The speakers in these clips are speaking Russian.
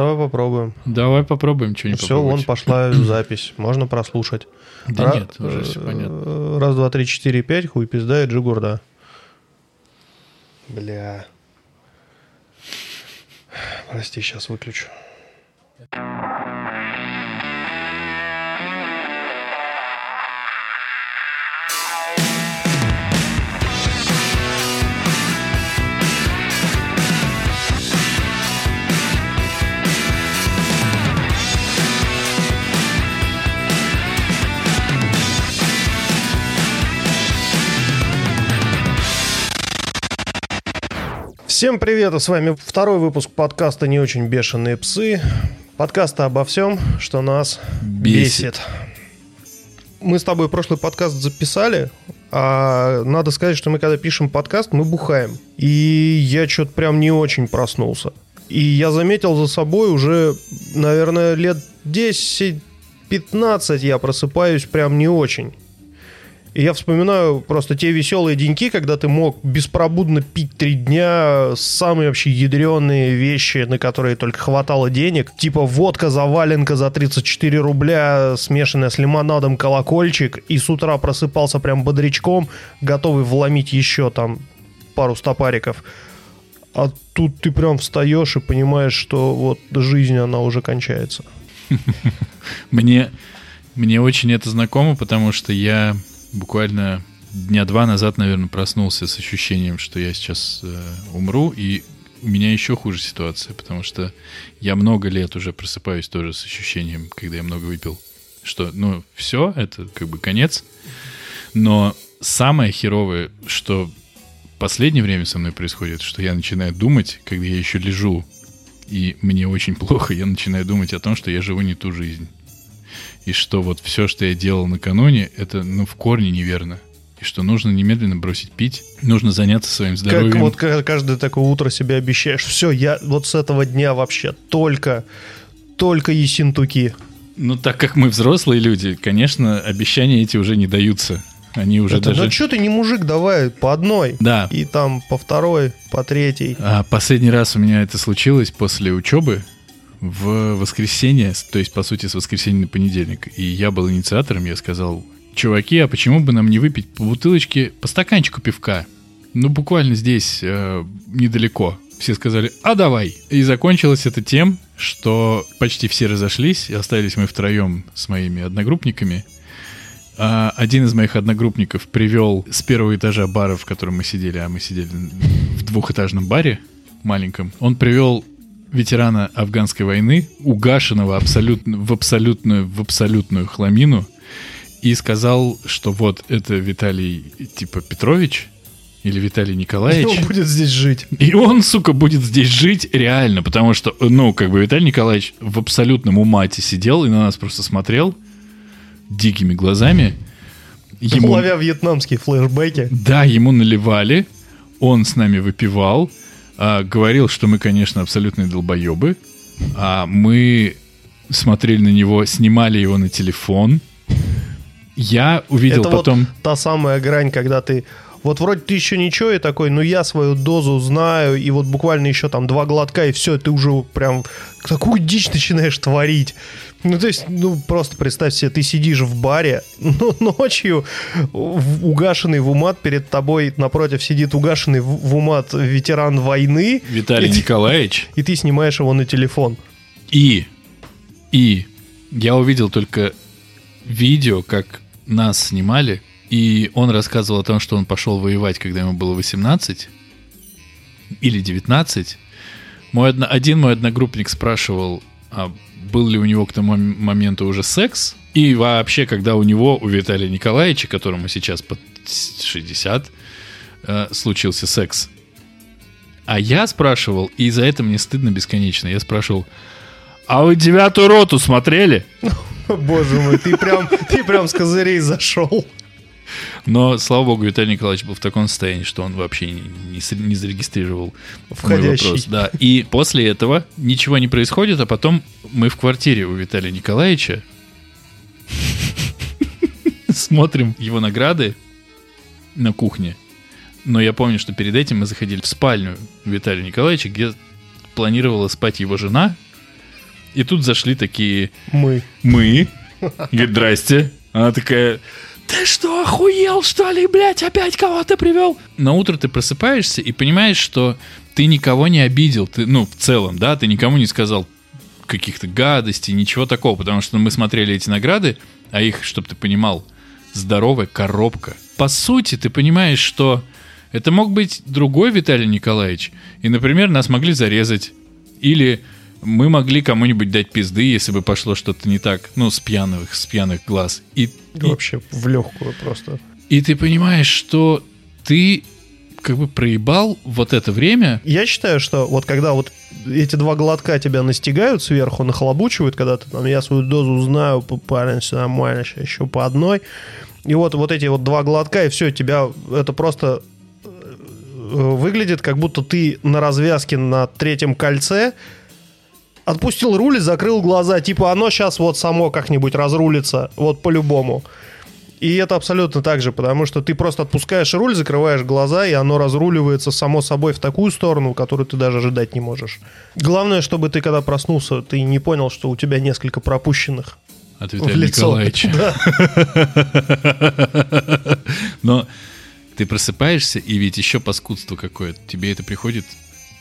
давай попробуем. Давай попробуем что-нибудь Все, вон пошла запись. Можно прослушать. Да Ра- нет, уже все э, понятно. Раз, два, три, четыре, пять, хуй пизда и джигурда. Бля. Прости, сейчас выключу. Всем привет, и с вами второй выпуск подкаста «Не очень бешеные псы». Подкаста обо всем, что нас Бесит. бесит. Мы с тобой прошлый подкаст записали, а надо сказать, что мы когда пишем подкаст, мы бухаем. И я что-то прям не очень проснулся. И я заметил за собой уже, наверное, лет 10-15 я просыпаюсь прям не очень. И я вспоминаю просто те веселые деньки, когда ты мог беспробудно пить три дня самые вообще ядреные вещи, на которые только хватало денег. Типа водка заваленка за 34 рубля, смешанная с лимонадом колокольчик. И с утра просыпался прям бодрячком, готовый вломить еще там пару стопариков. А тут ты прям встаешь и понимаешь, что вот жизнь, она уже кончается. Мне, мне очень это знакомо, потому что я буквально дня два назад, наверное, проснулся с ощущением, что я сейчас э, умру, и у меня еще хуже ситуация, потому что я много лет уже просыпаюсь тоже с ощущением, когда я много выпил, что, ну, все, это как бы конец. Но самое херовое, что в последнее время со мной происходит, что я начинаю думать, когда я еще лежу, и мне очень плохо, я начинаю думать о том, что я живу не ту жизнь. И что вот все, что я делал накануне, это ну в корне неверно. И что нужно немедленно бросить пить, нужно заняться своим здоровьем. Как вот ка- каждое такое утро себе обещаешь, все, я вот с этого дня вообще только, только есентуки. Ну, так как мы взрослые люди, конечно, обещания эти уже не даются. Они уже Это, даже... Ну что ты не мужик, давай по одной. Да. И там по второй, по третьей. А последний раз у меня это случилось после учебы в воскресенье, то есть, по сути, с воскресенья на понедельник. И я был инициатором, я сказал, чуваки, а почему бы нам не выпить по бутылочке, по стаканчику пивка? Ну, буквально здесь, э, недалеко. Все сказали, а давай. И закончилось это тем, что почти все разошлись, и остались мы втроем с моими одногруппниками. А один из моих одногруппников привел с первого этажа бара, в котором мы сидели, а мы сидели в двухэтажном баре маленьком, он привел ветерана афганской войны, угашенного абсолютно, в абсолютную, в абсолютную хламину, и сказал, что вот это Виталий типа Петрович или Виталий Николаевич. Он будет здесь жить. И он, сука, будет здесь жить реально, потому что, ну, как бы Виталий Николаевич в абсолютном умате сидел и на нас просто смотрел дикими глазами. Ему, Ловя вьетнамские флешбеки. да, ему наливали, он с нами выпивал, а, говорил, что мы, конечно, абсолютные долбоебы, а мы смотрели на него, снимали его на телефон. Я увидел Это потом... вот та самая грань, когда ты вот вроде ты еще ничего и такой, ну я свою дозу знаю, и вот буквально еще там два глотка, и все, ты уже прям такую дичь начинаешь творить. Ну, то есть, ну, просто представь себе, ты сидишь в баре, ну, ночью угашенный в умат, перед тобой напротив сидит угашенный в в умат ветеран войны, Виталий и, Николаевич и ты снимаешь его на телефон. И, и я увидел только видео, как нас снимали, и он рассказывал о том, что он пошел воевать, когда ему было 18 или 19. Мой одно- один мой одногруппник спрашивал, а был ли у него к тому моменту уже секс, и вообще, когда у него, у Виталия Николаевича, которому сейчас под 60, э, случился секс. А я спрашивал, и за это мне стыдно бесконечно, я спрашивал, а вы девятую роту смотрели? Боже мой, ты прям, ты прям с козырей зашел. Но, слава богу, Виталий Николаевич был в таком состоянии, что он вообще не, не зарегистрировал мой Входящий. вопрос. Да. И после этого ничего не происходит, а потом мы в квартире у Виталия Николаевича смотрим его награды на кухне. Но я помню, что перед этим мы заходили в спальню Виталия Николаевича, где планировала спать его жена, И тут зашли такие Мы. мы. Говорит, здрасте. Она такая, ты что, охуел, что ли, блядь, опять кого-то привел? На утро ты просыпаешься и понимаешь, что ты никого не обидел. Ты, ну, в целом, да, ты никому не сказал каких-то гадостей, ничего такого, потому что мы смотрели эти награды, а их, чтобы ты понимал, здоровая коробка. По сути, ты понимаешь, что это мог быть другой Виталий Николаевич, и, например, нас могли зарезать, или мы могли кому-нибудь дать пизды, если бы пошло что-то не так, ну, с пьяных, с пьяных глаз. И, и, Вообще в легкую просто. и ты понимаешь, что ты как бы проебал вот это время, Я считаю, что вот когда вот эти два глотка тебя настигают сверху, нахлобучивают, когда ты там, я свою дозу знаю, парень, все нормально, сейчас еще по одной. И вот, вот эти вот два глотка, и все, тебя это просто э, выглядит, как будто ты на развязке на третьем кольце отпустил руль и закрыл глаза. Типа оно сейчас вот само как-нибудь разрулится, вот по-любому. И это абсолютно так же, потому что ты просто отпускаешь руль, закрываешь глаза, и оно разруливается само собой в такую сторону, которую ты даже ожидать не можешь. Главное, чтобы ты, когда проснулся, ты не понял, что у тебя несколько пропущенных от в Виталия лицо. Николаевича. Да. Но ты просыпаешься, и ведь еще паскудство какое-то. Тебе это приходит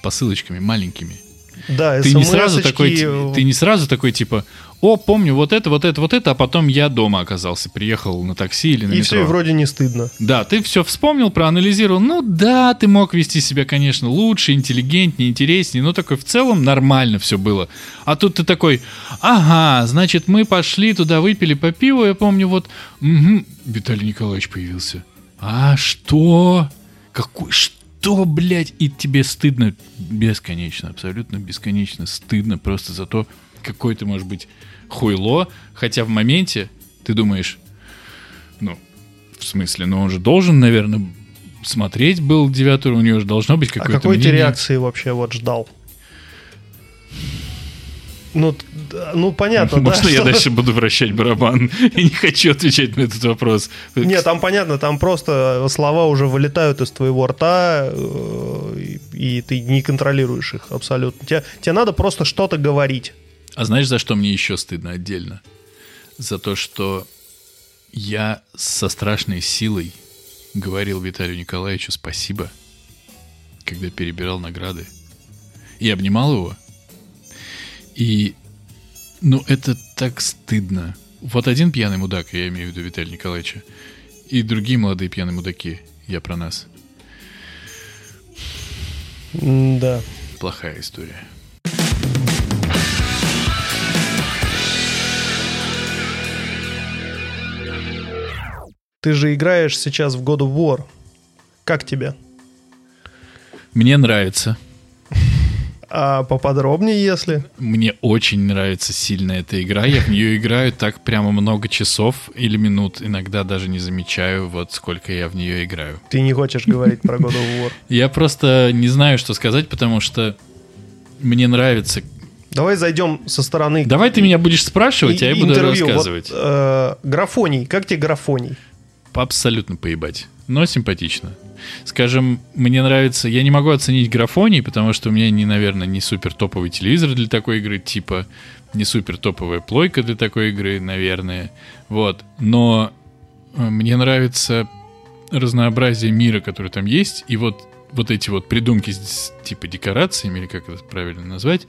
посылочками маленькими. Да, Ты не сразу такой, ты не сразу такой типа, о, помню вот это, вот это, вот это, а потом я дома оказался, приехал на такси или на И метро. все, и вроде не стыдно. Да, ты все вспомнил, проанализировал. Ну да, ты мог вести себя, конечно, лучше, интеллигентнее, интереснее, но такой в целом нормально все было. А тут ты такой, ага, значит, мы пошли туда, выпили по пиву, я помню, вот, мгм, Виталий Николаевич появился. А что? Какой, что, блядь? И тебе стыдно бесконечно, абсолютно бесконечно стыдно просто за то, какой ты можешь быть хуйло, хотя в моменте ты думаешь, ну, в смысле, но он же должен, наверное, смотреть был девятый, у него же должно быть А какое-то какой ты мнение. реакции вообще вот ждал? Ну, да, ну понятно, да, Можно я что- дальше буду вращать барабан? Я не хочу отвечать на этот вопрос. Нет, там понятно, там просто слова уже вылетают из твоего рта, э, и, и ты не контролируешь их абсолютно. Тебе, тебе надо просто что-то говорить. А знаешь, за что мне еще стыдно отдельно? За то, что я со страшной силой говорил Виталию Николаевичу спасибо, когда перебирал награды. И обнимал его. И, ну, это так стыдно. Вот один пьяный мудак, я имею в виду Виталия Николаевича, и другие молодые пьяные мудаки, я про нас. Да. Плохая история. Ты же играешь сейчас в God of War. Как тебе? Мне нравится. А поподробнее, если? Мне очень нравится сильно эта игра. Я в нее играю так прямо много часов или минут. Иногда даже не замечаю, вот сколько я в нее играю. Ты не хочешь говорить про God of War. Я просто не знаю, что сказать, потому что мне нравится. Давай зайдем со стороны Давай ты меня будешь спрашивать, а я буду интервью. Вот, рассказывать. э, графоний. Как тебе графоний? Абсолютно поебать. Но симпатично. Скажем, мне нравится... Я не могу оценить графоний, потому что у меня, не, наверное, не супер топовый телевизор для такой игры, типа не супер топовая плойка для такой игры, наверное. Вот. Но э, мне нравится разнообразие мира, который там есть, и вот, вот эти вот придумки с типа декорациями, или как это правильно назвать,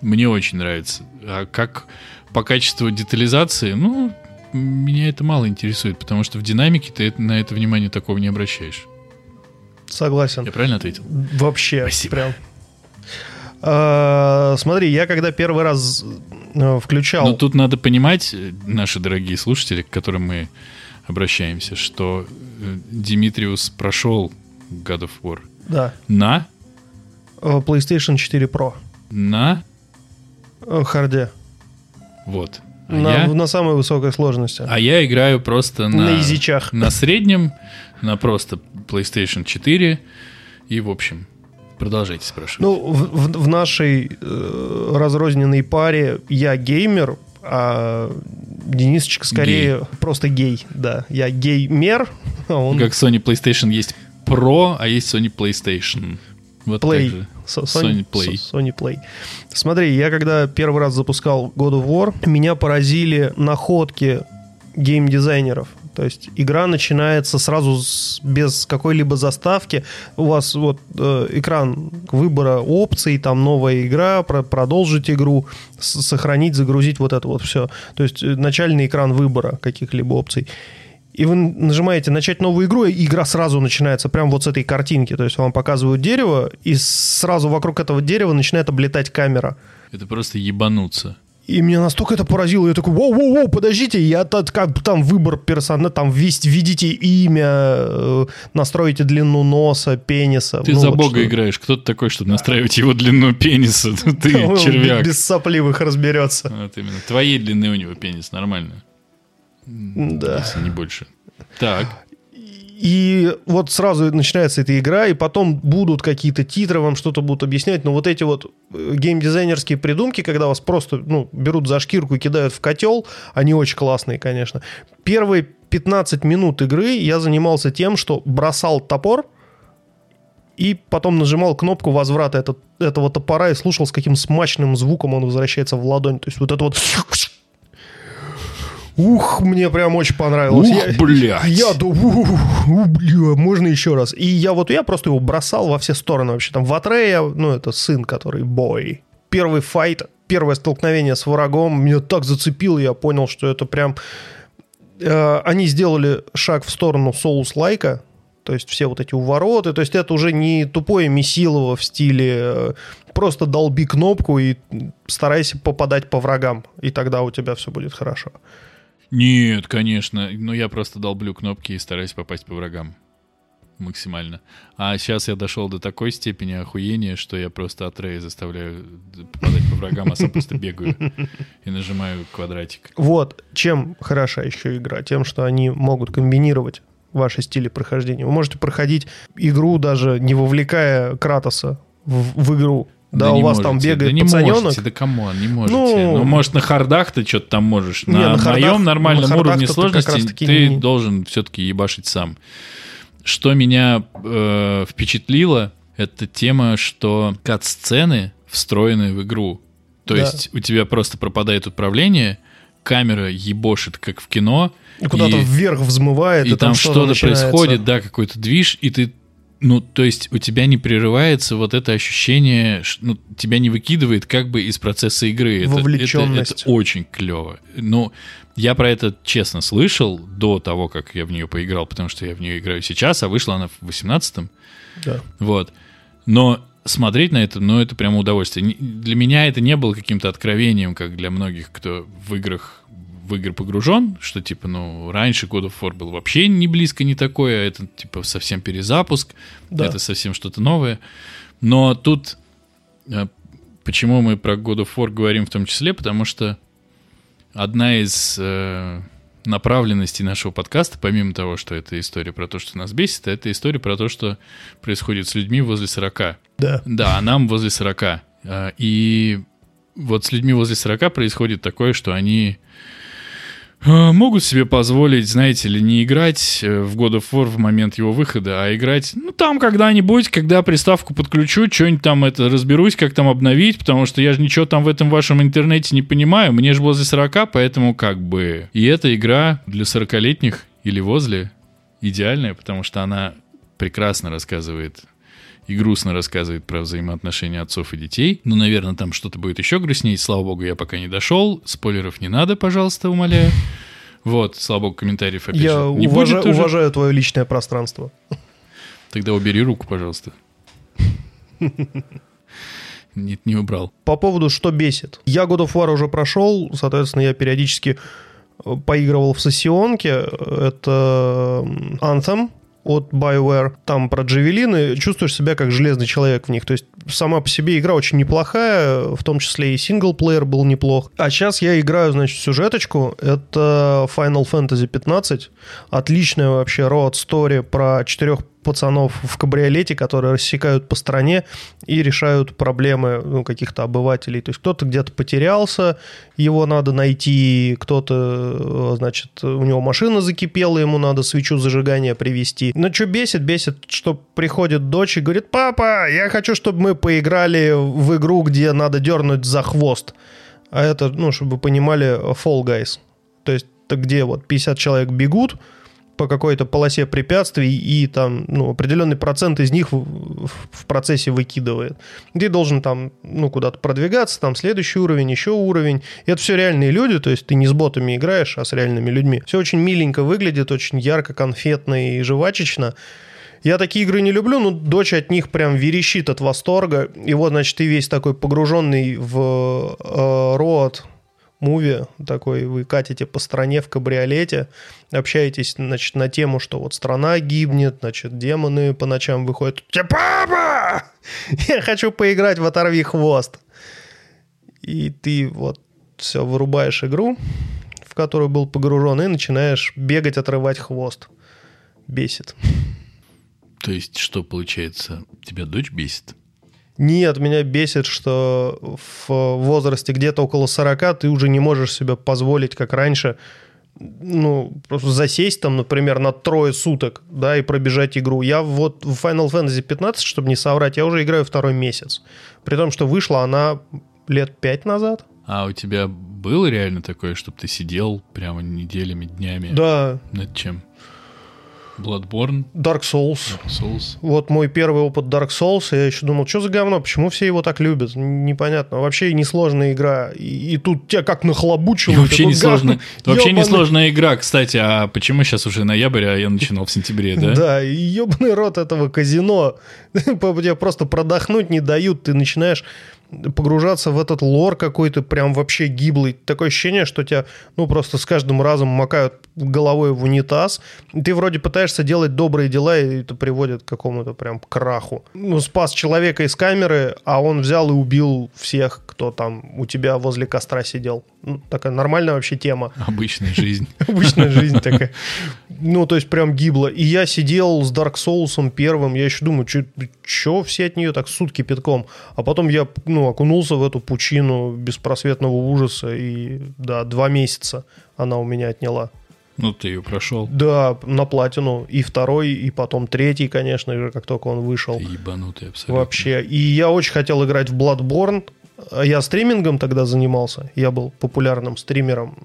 мне очень нравится. А как по качеству детализации, ну, меня это мало интересует, потому что в динамике ты на это внимание такого не обращаешь. Согласен. Я правильно ответил? Вообще. Спасибо. Прям. А, смотри, я когда первый раз э, включал... Но тут надо понимать, э, наши дорогие слушатели, к которым мы обращаемся, что э, Димитриус прошел God of War Да. на, PlayStation 4 Pro. на, Харде. вот. А, на, я, на самой высокой сложности. а я играю просто на, На изичах. на среднем, на просто PlayStation 4 и, в общем, продолжайте спрашивать. Ну, в, в- в нашей э, разрозненной паре я геймер, а Денисочка скорее просто гей. Да, я геймер, а он... Как Sony PlayStation есть Pro, а есть Sony PlayStation. Вот Play. Со- Sony Play. Sony Play. Смотри, я когда первый раз запускал God of War, меня поразили находки геймдизайнеров. То есть игра начинается сразу с- без какой-либо заставки. У вас вот э, экран выбора опций, там новая игра, про- продолжить игру, с- сохранить, загрузить вот это вот все. То есть э, начальный экран выбора каких-либо опций. И вы нажимаете начать новую игру, и игра сразу начинается прямо вот с этой картинки. То есть вам показывают дерево, и сразу вокруг этого дерева начинает облетать камера. Это просто ебануться. И меня настолько это поразило. Я такой, воу-воу-воу, подождите, я тут как бы там выбор персонажа, там ввести- введите имя, э, настройте длину носа, пениса. Ты Ну, за вот бога что. играешь. Кто ты такой, чтобы настраивать его длину пениса? Ты червяк. Без сопливых разберется. Вот именно. Твоей длины у него пенис, нормально. Да. Если не больше. Так. И вот сразу начинается эта игра, и потом будут какие-то титры, вам что-то будут объяснять, но вот эти вот э, геймдизайнерские придумки, когда вас просто ну, берут за шкирку и кидают в котел, они очень классные, конечно. Первые 15 минут игры я занимался тем, что бросал топор, и потом нажимал кнопку возврата этот- этого топора и слушал, с каким смачным звуком он возвращается в ладонь. То есть вот это вот... Ух, мне прям очень понравилось. Ух, Я- блядь. Я ух, бля, можно еще раз. И я вот, я просто его бросал во все стороны вообще. Там в Атрея, ну, это сын, который бой. Первый файт, первое столкновение с врагом меня так зацепило, я понял, что это прям... э, они сделали шаг в сторону соус-лайка, то есть все вот эти увороты, то есть это уже не тупое месилово в стиле э, просто долби кнопку и старайся попадать по врагам, и тогда у тебя все будет хорошо. Нет, конечно. Но я просто долблю кнопки и стараюсь попасть по врагам. Максимально. А сейчас я дошел до такой степени охуения, что я просто от Рэя заставляю попадать по врагам, а сам просто бегаю и нажимаю квадратик. Вот чем хороша еще игра, тем, что они могут комбинировать ваши стили прохождения. Вы можете проходить игру даже не вовлекая Кратоса в, в игру. Да, у не вас там бегает да не пацаненок. можете, да come on, не можете. Ну- Ну, может, на hard ах ты что-то там можешь. Не, на, на хардах- моем нормальном на уровне ты сложности раз-таки ты не- должен все-таки ебашить сам. Что меня э, впечатлило, это тема, что кат-сцены встроены в игру. То Да. есть у тебя просто пропадает управление, камера ебошит, как в кино. И куда-то и- вверх взмывает, и, там что-то начинается. происходит, да, какой-то движ, и ты, ну, то есть у тебя не прерывается вот это ощущение, ш- ну, тебя не выкидывает как бы из процесса игры. Это- Это, Вовлеченность. это очень клево. Ну, я про это честно слышал до того, как я в нее поиграл, потому что я в нее играю сейчас, а вышла она в 18-м. Да. Вот. Но смотреть на это, ну, это прямо удовольствие. Для меня это не было каким-то откровением, как для многих, кто в играх в игры погружен, что, типа, ну, раньше God of War был вообще не близко не такое, а это, типа, совсем перезапуск, Да. это совсем что-то новое. Но тут, э, почему мы про God of War говорим в том числе, потому что одна из э, направленностей нашего подкаста, помимо того, что это история про то, что нас бесит, это история про то, что происходит с людьми возле 40. Да. Да, а нам возле 40. А, И вот с людьми возле 40 происходит такое, что они э, могут себе позволить, знаете ли, не играть э, в God of War в момент его выхода, а играть, ну, там когда-нибудь, когда приставку подключу, что-нибудь там это разберусь, как там обновить, потому что я же ничего там в этом вашем интернете не понимаю, мне же возле 40, поэтому как бы... И эта игра для 40-летних или возле идеальная, потому что она прекрасно рассказывает и грустно рассказывает про взаимоотношения отцов и детей. Ну, наверное, там что-то будет еще грустнее. Слава богу, я пока не дошел. Спойлеров не надо, пожалуйста, умоляю. Вот, слава богу, комментариев опять Я же не уважа- будет уже. уважаю твое личное пространство. Тогда убери руку, пожалуйста. Нет, не убрал. По поводу, что бесит. Я God of War уже прошел, соответственно, я периодически э, поигрывал в сессионке. Это Anthem от BioWare. Там про джавелины. Чувствуешь себя как железный человек в них. То есть сама по себе игра очень неплохая, в том числе и синглплеер был неплох. А сейчас я играю, значит, сюжеточку. Это Final Fantasy 15. Отличная вообще road story про четырех пацанов в кабриолете, которые рассекают по стране и решают проблемы ну, каких-то обывателей. То есть кто-то где-то потерялся, его надо найти, кто-то, э, значит, у него машина закипела, ему надо свечу зажигания привести. Но что бесит? Бесит, что приходит дочь и говорит, папа, я хочу, чтобы мы поиграли в игру, где надо дернуть за хвост. А это, ну, чтобы вы понимали, Fall Guys. То есть, где вот 50 человек бегут, по какой-то полосе препятствий, и там ну, определенный процент из них в, в процессе выкидывает. Ты должен там ну, куда-то продвигаться, там следующий уровень, еще уровень. И это все реальные люди, то есть ты не с ботами играешь, а с реальными людьми. Все очень миленько выглядит, очень ярко, конфетно и жвачечно. Я такие игры не люблю, но дочь от них прям верещит от восторга. И вот, значит, ты весь такой погруженный в э, рот, муви такой, вы катите по стране в кабриолете, общаетесь, значит, на тему, что вот страна гибнет, значит, демоны по ночам выходят. Тебе папа! Я хочу поиграть в «Оторви хвост». И ты вот все, вырубаешь игру, в которую был погружен, и начинаешь бегать, отрывать хвост. Бесит. То есть, что получается, тебя дочь бесит? Нет, меня бесит, что в возрасте где-то около 40 ты уже не можешь себе позволить, как раньше, ну, просто засесть там, например, на трое суток, да, и пробежать игру. Я вот в Final Fantasy 15, чтобы не соврать, я уже играю второй месяц. При том, что вышла она лет пять назад. А у тебя было реально такое, чтобы ты сидел прямо неделями, днями? Да. Над чем? Bloodborne. Dark Souls. Dark Souls. Вот мой первый опыт Dark Souls, я еще думал, что за говно, почему все его так любят? Непонятно. Вообще несложная игра. И, и тут тебя как нахлобучило. Вообще несложная. Вообще несложная игра, кстати. А почему сейчас уже ноябрь, а я начинал в сентябре, да? Да, и ебаный рот этого казино. Тебе просто продохнуть не дают. Ты начинаешь погружаться в этот лор какой-то прям вообще гиблый. Такое ощущение, что тебя, ну, просто с каждым разом макают головой в унитаз. И ты вроде пытаешься делать добрые дела, и это приводит к какому-то прям краху. Ну, спас человека из камеры, а он взял и убил всех, кто там у тебя возле костра сидел. Ну, такая нормальная вообще тема. Обычная жизнь. Обычная жизнь такая. Ну, то есть прям гибло. И я сидел с Dark Souls первым, я еще думаю, что все от нее так сутки пятком. А потом я, ну, окунулся в эту пучину беспросветного ужаса, и, да, два месяца она у меня отняла. Ну, ты ее прошел. Да, на платину. И второй, и потом третий, конечно же, как только он вышел. Ты ебанутый абсолютно. Вообще. И я очень хотел играть в Bloodborne, я стримингом тогда занимался. Я был популярным стримером.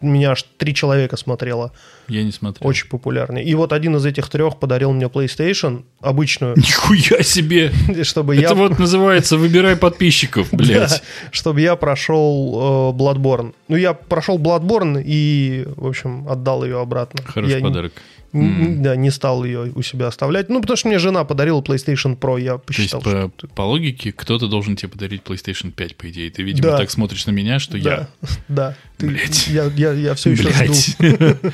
Меня аж три человека смотрело. Я не смотрел. Очень популярный. И вот один из этих трех подарил мне PlayStation обычную. Нихуя себе! Чтобы Это я... вот называется «Выбирай подписчиков», блядь. Да, чтобы я прошел э, Bloodborne. Ну, я прошел Bloodborne и, в общем, отдал ее обратно. Хороший я подарок. Mm. Да, не стал ее у себя оставлять. Ну, потому что мне жена подарила PlayStation Pro, я посчитал, То есть, по, по логике, кто-то должен тебе подарить PlayStation 5, по идее. Ты, видимо, да. так смотришь на меня, что да. я... Да, ты, Блять. Я, я, я все еще жду.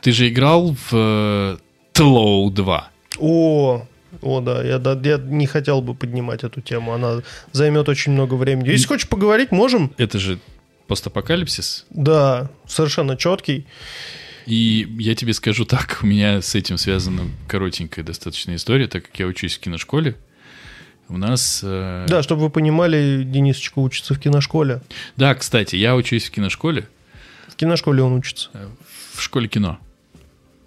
Ты же играл в uh, Tlou 2. О, о, да, я, да, я не хотел бы поднимать эту тему, она займет очень много времени. Если хочешь поговорить, можем. Это же постапокалипсис? Да, совершенно четкий. И я тебе скажу так, у меня с этим связана коротенькая достаточно история, так как я учусь в киношколе. У нас... Э... Да, чтобы вы понимали, Денисочка учится в киношколе. Да, кстати, я учусь в киношколе. В киношколе он учится. В школе кино.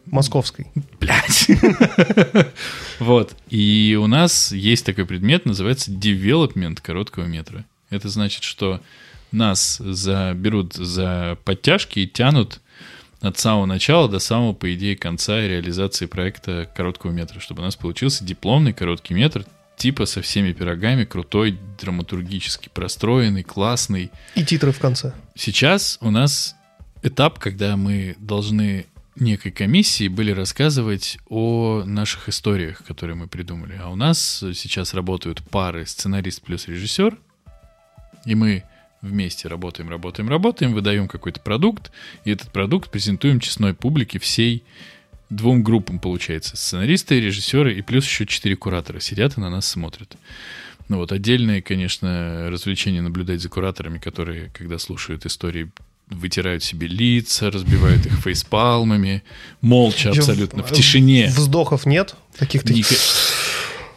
Московской. Блять. Вот. И у нас есть такой предмет, называется development короткого метра. Это значит, что нас за, берут за подтяжки и тянут от самого начала до самого, по идее, конца реализации проекта короткого метра, чтобы у нас получился дипломный короткий метр, типа со всеми пирогами, крутой, драматургически простроенный, классный. И титры в конце. Сейчас у нас этап, когда мы должны некой комиссии были рассказывать о наших историях, которые мы придумали. А у нас сейчас работают пары сценарист плюс режиссер, и мы вместе работаем, работаем, работаем, выдаем какой-то продукт, и этот продукт презентуем честной публике всей двум группам, получается. Сценаристы, режиссеры и плюс еще четыре куратора сидят и на нас смотрят. Ну вот, отдельное, конечно, развлечение наблюдать за кураторами, которые, когда слушают истории, вытирают себе лица, разбивают их фейспалмами, молча абсолютно, в тишине. Вздохов нет? Таких-то... Ника-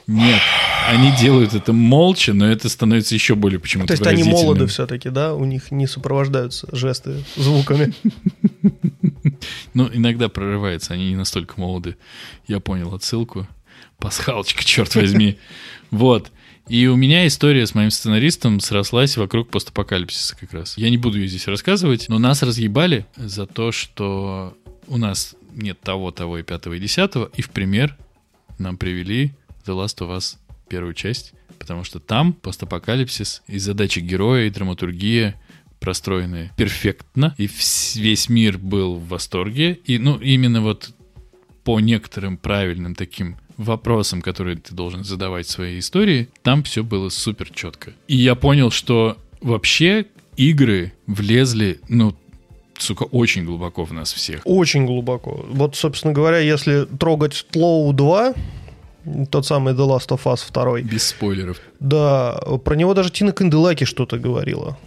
Нет, они делают это молча, но это становится еще более почему-то То есть они молоды все-таки, да? У них не сопровождаются жесты звуками. Ну, иногда прорывается, они не настолько молоды. Я понял отсылку. Пасхалочка, черт возьми. Вот. И у меня история с моим сценаристом срослась вокруг постапокалипсиса как раз. Я не буду ее здесь рассказывать, но нас разъебали за то, что у нас нет того, того и пятого и десятого. И в пример нам привели The Last of Us первую часть, потому что там постапокалипсис и задачи героя, и драматургия простроены перфектно, и весь мир был в восторге. И, ну, именно вот по некоторым правильным таким вопросам, которые ты должен задавать в своей истории, там все было супер четко. И я понял, что вообще игры влезли, ну, сука, очень глубоко в нас всех. Очень глубоко. Вот, собственно говоря, если трогать Тлоу 2, тот самый The Last of Us 2, Без спойлеров. да, про него даже Тина Канделаки что-то говорила.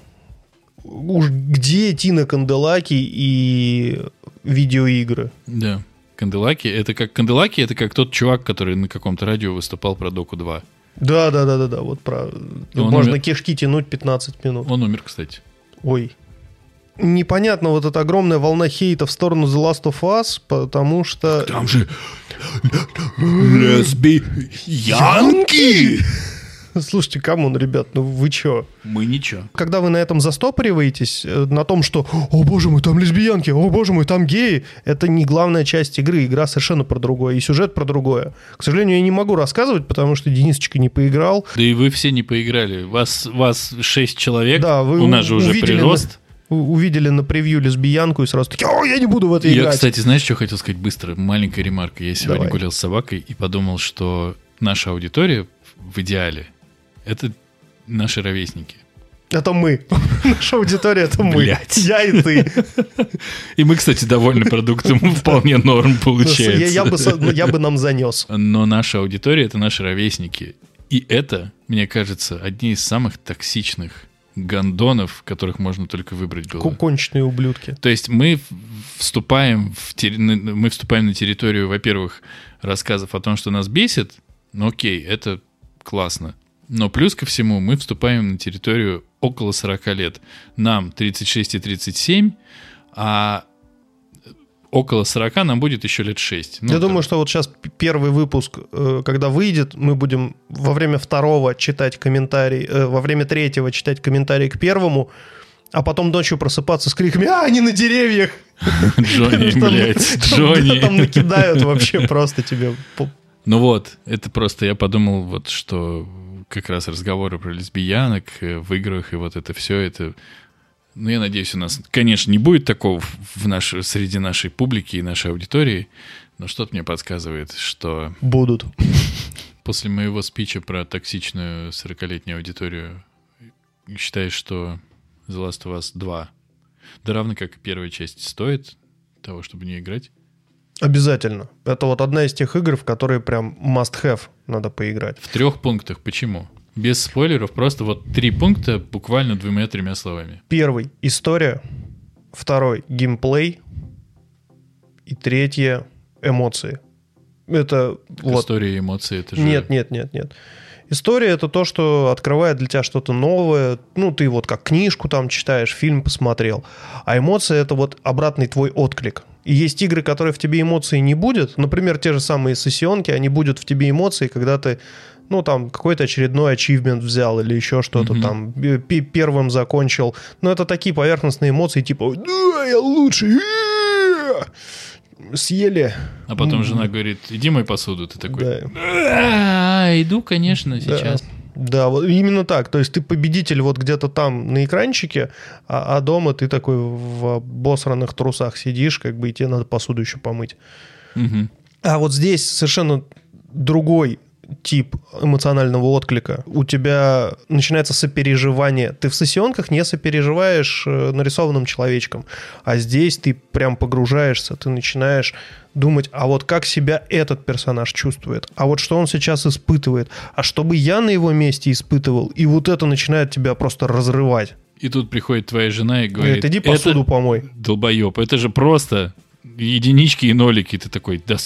Уж где Тина Канделаки и видеоигры? Да. Канделаки, это как Канделаки, это как тот чувак, который на каком-то радио выступал про Доку 2. Да, да, да, да, да. Вот про. он Можно умер. кишки тянуть 15 минут. Он умер, кстати. Ой. Непонятно вот эта огромная волна хейта в сторону The Last of Us, потому что... Там же лесбиянки! Слушайте, come on, ребят, ну вы чё? Мы ничего. Когда вы на этом застопориваетесь, э, на том, что «О, боже мой, там лесбиянки! О, боже мой, там геи!» Это не главная часть игры. Игра совершенно про другое. И сюжет про другое. К сожалению, я не могу рассказывать, потому что Денисочка не поиграл. Да и вы все не поиграли. Вас, вас шесть человек. Да, вы У нас же уже прирост. У- Увидели на превью лесбиянку и сразу такие «О, я не буду в это Я, играть!» кстати, знаешь, что хотел сказать быстро? Маленькая ремарка. Я сегодня Давай. гулял с собакой и подумал, что наша аудитория в идеале — это наши ровесники. Это мы. Наша аудитория — это мы. Блядь. Я и ты. И мы, кстати, довольны продуктом. Вполне норм Я, получается. я бы, со- ну, я бы нам занес. Но наша аудитория — это наши ровесники. И это, мне кажется, одни из самых токсичных гондонов, которых можно только выбрать было. Конченые ублюдки. То есть мы вступаем, в на- мы вступаем на территорию, во-первых, рассказов о том, что нас бесит. Ну окей, это классно. Но плюс ко всему мы вступаем на территорию около 40 лет. Нам 36 и 37, а около 40 нам будет еще лет 6. Ну, Я там- думаю, что вот сейчас первый выпуск, э, когда выйдет, мы будем во время второго читать комментарий, э, во время третьего читать комментарий к первому, а потом ночью просыпаться с криками «А, они на деревьях!» Джонни, блядь, Джонни. Там накидают вообще просто тебе. Ну вот, это просто я подумал, вот что как раз разговоры про лесбиянок э, в играх и вот это все, это... Ну, я надеюсь, у нас, конечно, не будет такого в- в наш, среди нашей публики и нашей аудитории, но что-то мне подсказывает, что Будут. после моего спича про токсичную 40-летнюю аудиторию считаешь, что The Last of Us 2, да равно как и первая часть, стоит того, чтобы не играть? Обязательно. Это вот одна из тех игр, в которые прям must-have надо поиграть. В трех пунктах. Почему? Без спойлеров, просто вот три пункта буквально двумя-тремя словами. Первый — история. Второй — геймплей. И третье — эмоции. Это вот История и эмоции, это же... Нет, нет, нет, нет. История это то, что открывает для тебя что-то новое. Ну, ты вот как книжку там читаешь, фильм посмотрел. А эмоция это вот обратный твой отклик. И есть игры, которые в тебе эмоций не будет. Например, те же самые сессионки, они будут в тебе эмоции, когда ты, ну, там, какой-то очередной ачивмент взял или еще что-то Мгм. там, пи- первым закончил. Но это такие поверхностные эмоции, типа, да, я лучший, э-э-э!» съели. А потом жена говорит, иди мой посуду. Ты такой. «А, иду, конечно, сейчас. Да, вот именно так. То есть ты победитель вот где-то там на экранчике, а, а дома ты такой в обосранных трусах сидишь, как бы и тебе надо посуду еще помыть. Мгм. А вот здесь совершенно другой тип эмоционального отклика. У тебя начинается сопереживание. Ты в сессионках не сопереживаешь э, нарисованным человечком, а здесь ты прям погружаешься, ты начинаешь думать, а вот как себя этот персонаж чувствует, а вот что он сейчас испытывает, а что бы я на его месте испытывал, и вот это начинает тебя просто разрывать. И тут приходит твоя жена и говорит... Говорит, иди посуду помой. Долбоеб, это же просто единички и нолики. Ты такой, да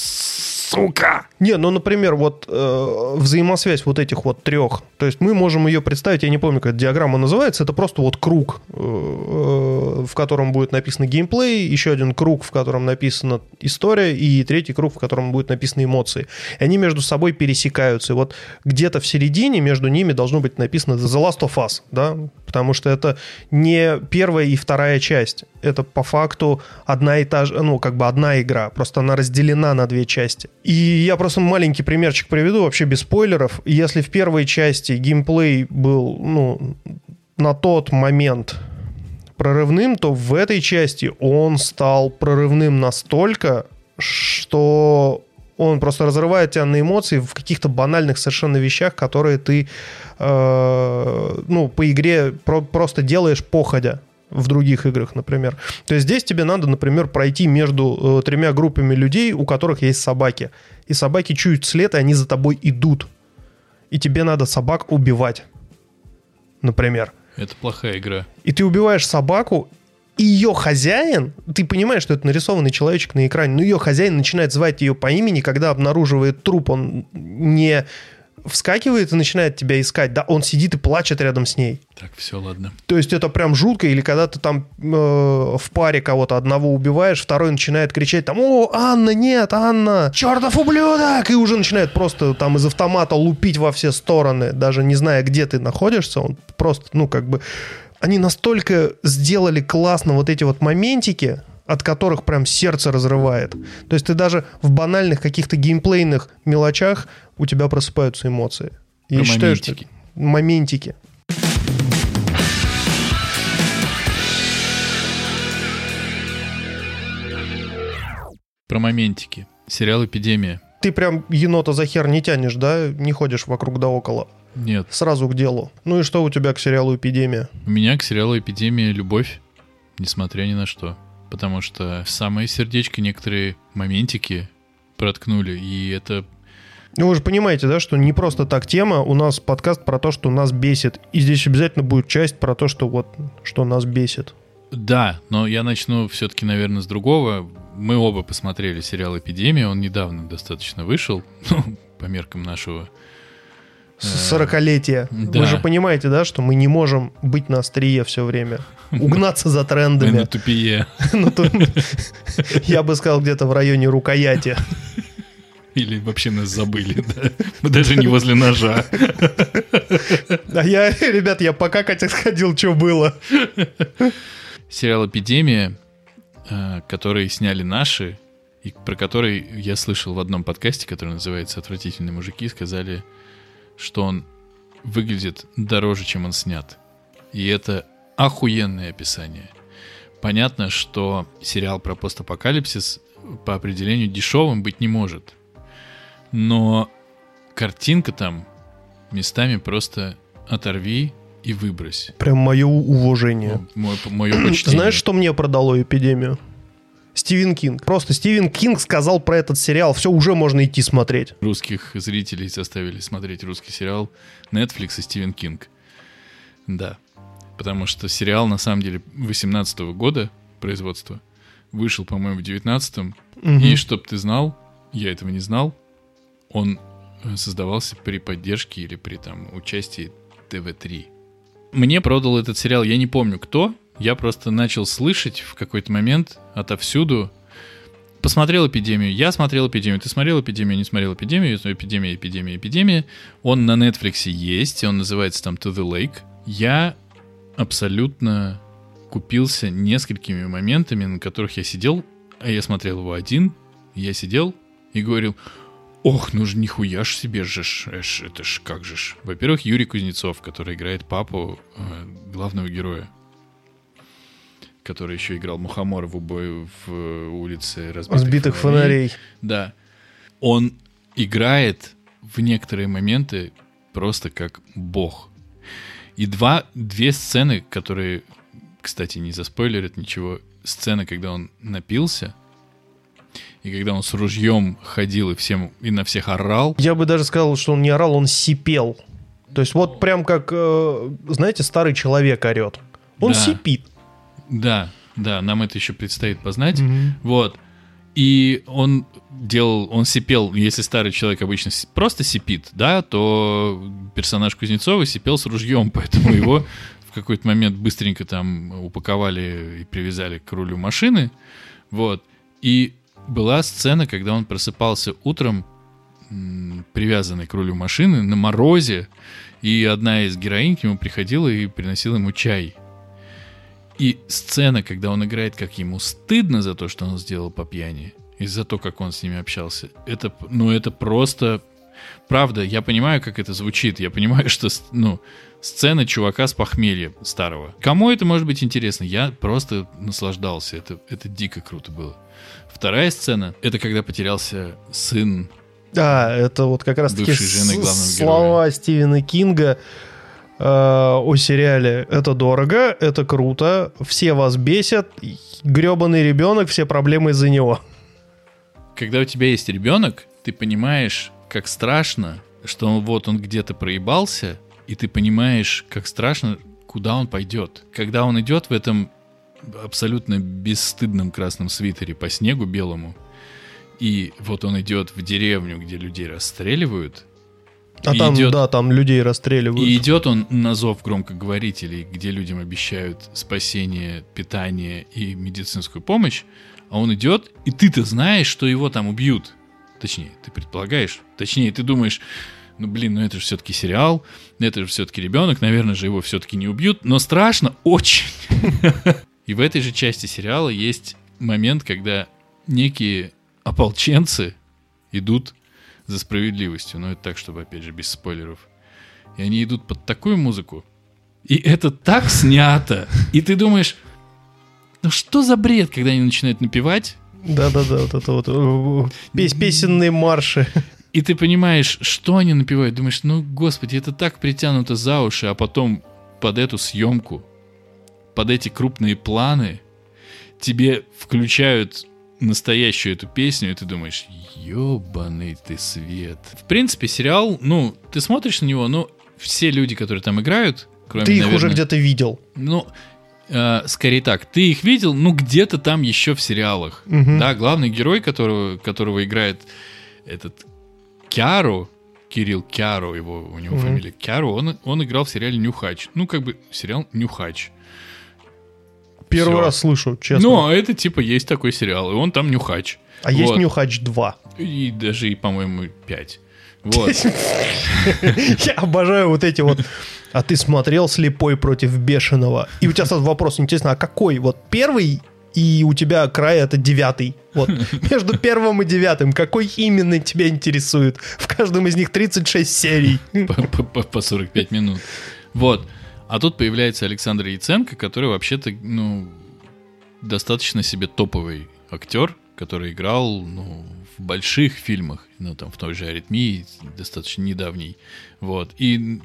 сука! Не, ну, например, вот э, взаимосвязь вот этих вот трех. То есть мы можем ее представить, я не помню, как эта диаграмма называется, это просто вот круг, э, э, в котором будет написано геймплей, еще один круг, в котором написана история, и третий круг, в котором будет написаны эмоции. И они между собой пересекаются. И вот где-то в середине между ними должно быть написано The Last of Us, да, потому что это не первая и вторая часть. Это по факту одна и та же, ну, как бы одна игра, просто она разделена на две части. И я просто маленький примерчик приведу, вообще без спойлеров. Если в первой части геймплей был, ну, на тот момент прорывным, то в этой части он стал прорывным настолько, что он просто разрывает тебя на эмоции в каких-то банальных совершенно вещах, которые ты, э, ну, по игре про- просто делаешь походя в других играх, например. То есть здесь тебе надо, например, пройти между э, тремя группами людей, у которых есть собаки. И собаки чуют след, и они за тобой идут. И тебе надо собак убивать, например. Это плохая игра. И ты убиваешь собаку, и ее хозяин, ты понимаешь, что это нарисованный человечек на экране, но ее хозяин начинает звать ее по имени, когда обнаруживает труп, он не вскакивает и начинает тебя искать, да, он сидит и плачет рядом с ней. Так, все, ладно. То есть это прям жутко, или когда ты там э, в паре кого-то одного убиваешь, второй начинает кричать там, о, Анна, нет, Анна, чертов ублюдок, и уже начинает просто там из автомата лупить во все стороны, даже не зная, где ты находишься, он просто, ну, как бы, они настолько сделали классно вот эти вот моментики, от которых прям сердце разрывает. То есть ты даже в банальных каких-то геймплейных мелочах у тебя просыпаются эмоции. Я Про считаю, что моментики. Про моментики. Сериал «Эпидемия». Ты прям енота за хер не тянешь, да? Не ходишь вокруг да около. Нет. Сразу к делу. Ну и что у тебя к сериалу «Эпидемия»? У меня к сериалу «Эпидемия» любовь, несмотря ни на что. Потому что в самое сердечко некоторые моментики проткнули, и это... Ну вы же понимаете, да, что не просто так тема. У нас подкаст про то, что нас бесит. И здесь обязательно будет часть про то, что вот, что нас бесит. Да, но я начну все-таки, наверное, с другого. Мы оба посмотрели сериал «Эпидемия», он недавно достаточно вышел, ну, по меркам нашего... э, Сорокалетие. да. Вы же понимаете, да, что мы не можем быть на острие все время. Угнаться за Мы на трендами. тупее. Ну, Я бы сказал, где-то в районе рукояти. Или вообще нас забыли, да? Мы даже не возле ножа. А я, ребят, я пока Катя сходил, что было. Сериал «Эпидемия», э, который сняли наши, и про который я слышал в одном подкасте, который называется «Отвратительные мужики», сказали, что он выглядит дороже, чем он снят. И это охуенное описание. Понятно, что сериал про постапокалипсис по определению дешевым быть не может. Но картинка там местами просто оторви и выбрось. Прям мое уважение. Мое, мое почтение. Знаешь, что мне продало эпидемию? Стивен Кинг. Просто Стивен Кинг сказал про этот сериал. Все, уже можно идти смотреть. русских зрителей заставили смотреть русский сериал Netflix и Стивен Кинг. Да. Потому что сериал, на самом деле, 18 года производства вышел, по-моему, в 19 Мгм. И, чтоб ты знал, я этого не знал, он э, создавался при поддержке или при там участии ТВ-3. Мне продал этот сериал, я не помню кто, я просто начал слышать в какой-то момент отовсюду. Посмотрел эпидемию, я смотрел эпидемию, ты смотрел эпидемию, не смотрел эпидемию, эпидемия, эпидемия, эпидемия. Он на Netflix есть, он называется там To the Lake. Я абсолютно купился несколькими моментами, на которых я сидел, а я смотрел его один, я сидел и говорил, ох, ну ж нихуя ж себе же, э, это ж как же ж. Во-первых, Юрий Кузнецов, который играет папу э, главного героя, который еще играл Мухомора в убой в э, улице разбитых, Сбитых фонарей. Да. Он играет в некоторые моменты просто как бог. И два, две сцены, которые, кстати, не заспойлерят ничего. Сцена, когда он напился, и когда он с ружьем ходил и всем и на всех орал. Я бы даже сказал, что он не орал, он сипел. То есть вот прям как, э, знаете, старый человек орет. Он Да. сипит. Да, да, нам это еще предстоит познать. Мгм. Вот. И он делал, он сипел, если старый человек обычно просто сипит, да, то персонаж Кузнецова сипел с ружьем, поэтому его в какой-то момент быстренько там упаковали и привязали к рулю машины. Вот. И была сцена, когда он просыпался утром, привязанный к рулю машины, на морозе, и одна из героинь к нему приходила и приносила ему чай. И сцена, когда он играет, как ему стыдно за то, что он сделал по пьяни, и за то, как он с ними общался, это, ну, это просто... Правда, я понимаю, как это звучит. Я понимаю, что, ну, сцена чувака с похмелья старого. Кому это может быть интересно? Я просто наслаждался. Это, это дико круто было. Вторая сцена — это когда потерялся сын. Да, это вот как раз таки Бывшей жены главного слова Стивена Кинга о сериале «Это дорого, это круто, все вас бесят, гребаный ребенок, все проблемы из-за него». Когда у тебя есть ребенок, ты понимаешь, как страшно, что он, вот он где-то проебался, и ты понимаешь, как страшно, куда он пойдет. Когда он идет в этом абсолютно бесстыдном красном свитере по снегу белому, и вот он идет в деревню, где людей расстреливают, А И там, идет- да, там людей расстреливают. и идет он на зов громкоговорителей, где людям обещают спасение, питание и медицинскую помощь, а он идет, и ты-то знаешь, что его там убьют. Точнее, ты предполагаешь, точнее, ты думаешь, ну блин, ну это же все-таки сериал, это же все-таки ребенок, наверное же его все-таки не убьют, но страшно очень. И в этой же части сериала есть момент, когда некие ополченцы идут за справедливостью. Но это так, чтобы, опять же, без спойлеров. И они идут под такую музыку. И это так снято. И ты думаешь, ну что за бред, когда они начинают напевать, Да-да-да, вот это вот э, пес- песенные марши. и ты понимаешь, что они напевают. Думаешь, ну, господи, это так притянуто за уши, а потом под эту съемку, под эти крупные планы тебе включают настоящую эту песню, и ты думаешь, ебаный ты свет. В принципе, сериал, ну, ты смотришь на него, ну, все люди, которые там играют, кроме, Ты их уже наверное, где-то видел. Ну, э, скорее так, ты их видел, ну, где-то там еще в сериалах. Мгм. Да, главный герой, которого, которого играет этот Кяру, Кирилл Кяру, его, у него Мгм. фамилия Кяру, он, он играл в сериале «Нюхач». Ну, как бы сериал «Нюхач». Первый Всё. раз слышу, честно. Ну, а это типа есть такой сериал, и он там «Нюхач». а есть вот. Нюхач 2. И даже, и, по-моему, 5. Вот. Я обожаю вот эти вот. А ты смотрел «Слепой против бешеного»? И у тебя сразу вопрос, интересно, а какой? Вот первый и у тебя край это девятый. Вот между первым и девятым, какой именно тебя интересует? В каждом из них 36 серий. по- по по 45 минут. Вот. А тут появляется Александр Яценко, который вообще-то, ну, достаточно себе топовый актер, который играл, ну, в больших фильмах, ну, там, в той же «Аритмии», достаточно недавний. Вот. И,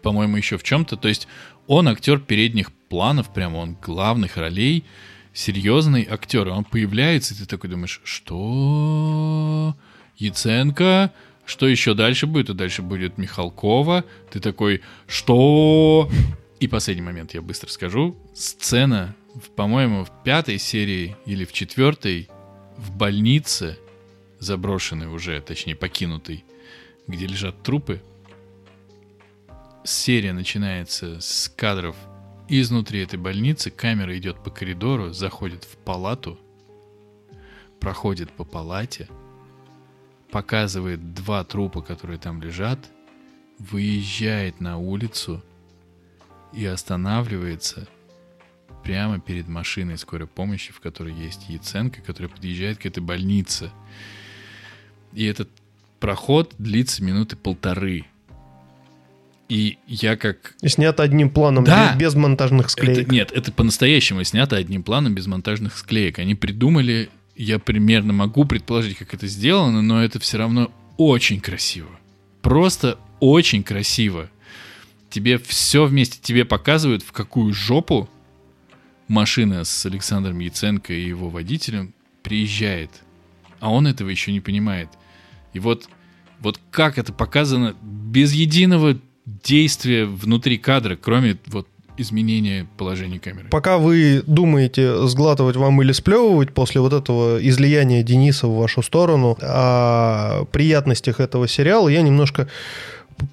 по-моему, еще в чем-то. То есть он актер передних планов, прямо он главных ролей, серьезный актер. Он появляется, и ты такой думаешь, что? Яценко? Что еще дальше будет? И дальше будет Михалкова. Ты такой, что? И последний момент я быстро скажу. Сцена, по-моему, в пятой серии или в четвертой в больнице, заброшенной уже, точнее покинутой, где лежат трупы. Серия начинается с кадров изнутри этой больницы. Камера идет по коридору, заходит в палату, проходит по палате, показывает два трупа, которые там лежат, выезжает на улицу и останавливается прямо перед машиной скорой помощи, в которой есть Яценко, которая подъезжает к этой больнице. И этот проход длится минуты полторы. И я как И снято одним планом, Да. без, без монтажных склеек. это, нет, это по-настоящему снято одним планом без монтажных склеек. Они придумали, я примерно могу предположить, как это сделано, но это все равно очень красиво. Просто очень красиво. Тебе все вместе, тебе показывают, в какую жопу машина с Александром Яценко и его водителем приезжает. А он этого еще не понимает. И вот, вот как это показано без единого действия внутри кадра, кроме вот изменение положения камеры. Пока вы думаете, сглатывать вам или сплевывать после вот этого излияния Дениса в вашу сторону о приятностях этого сериала, я немножко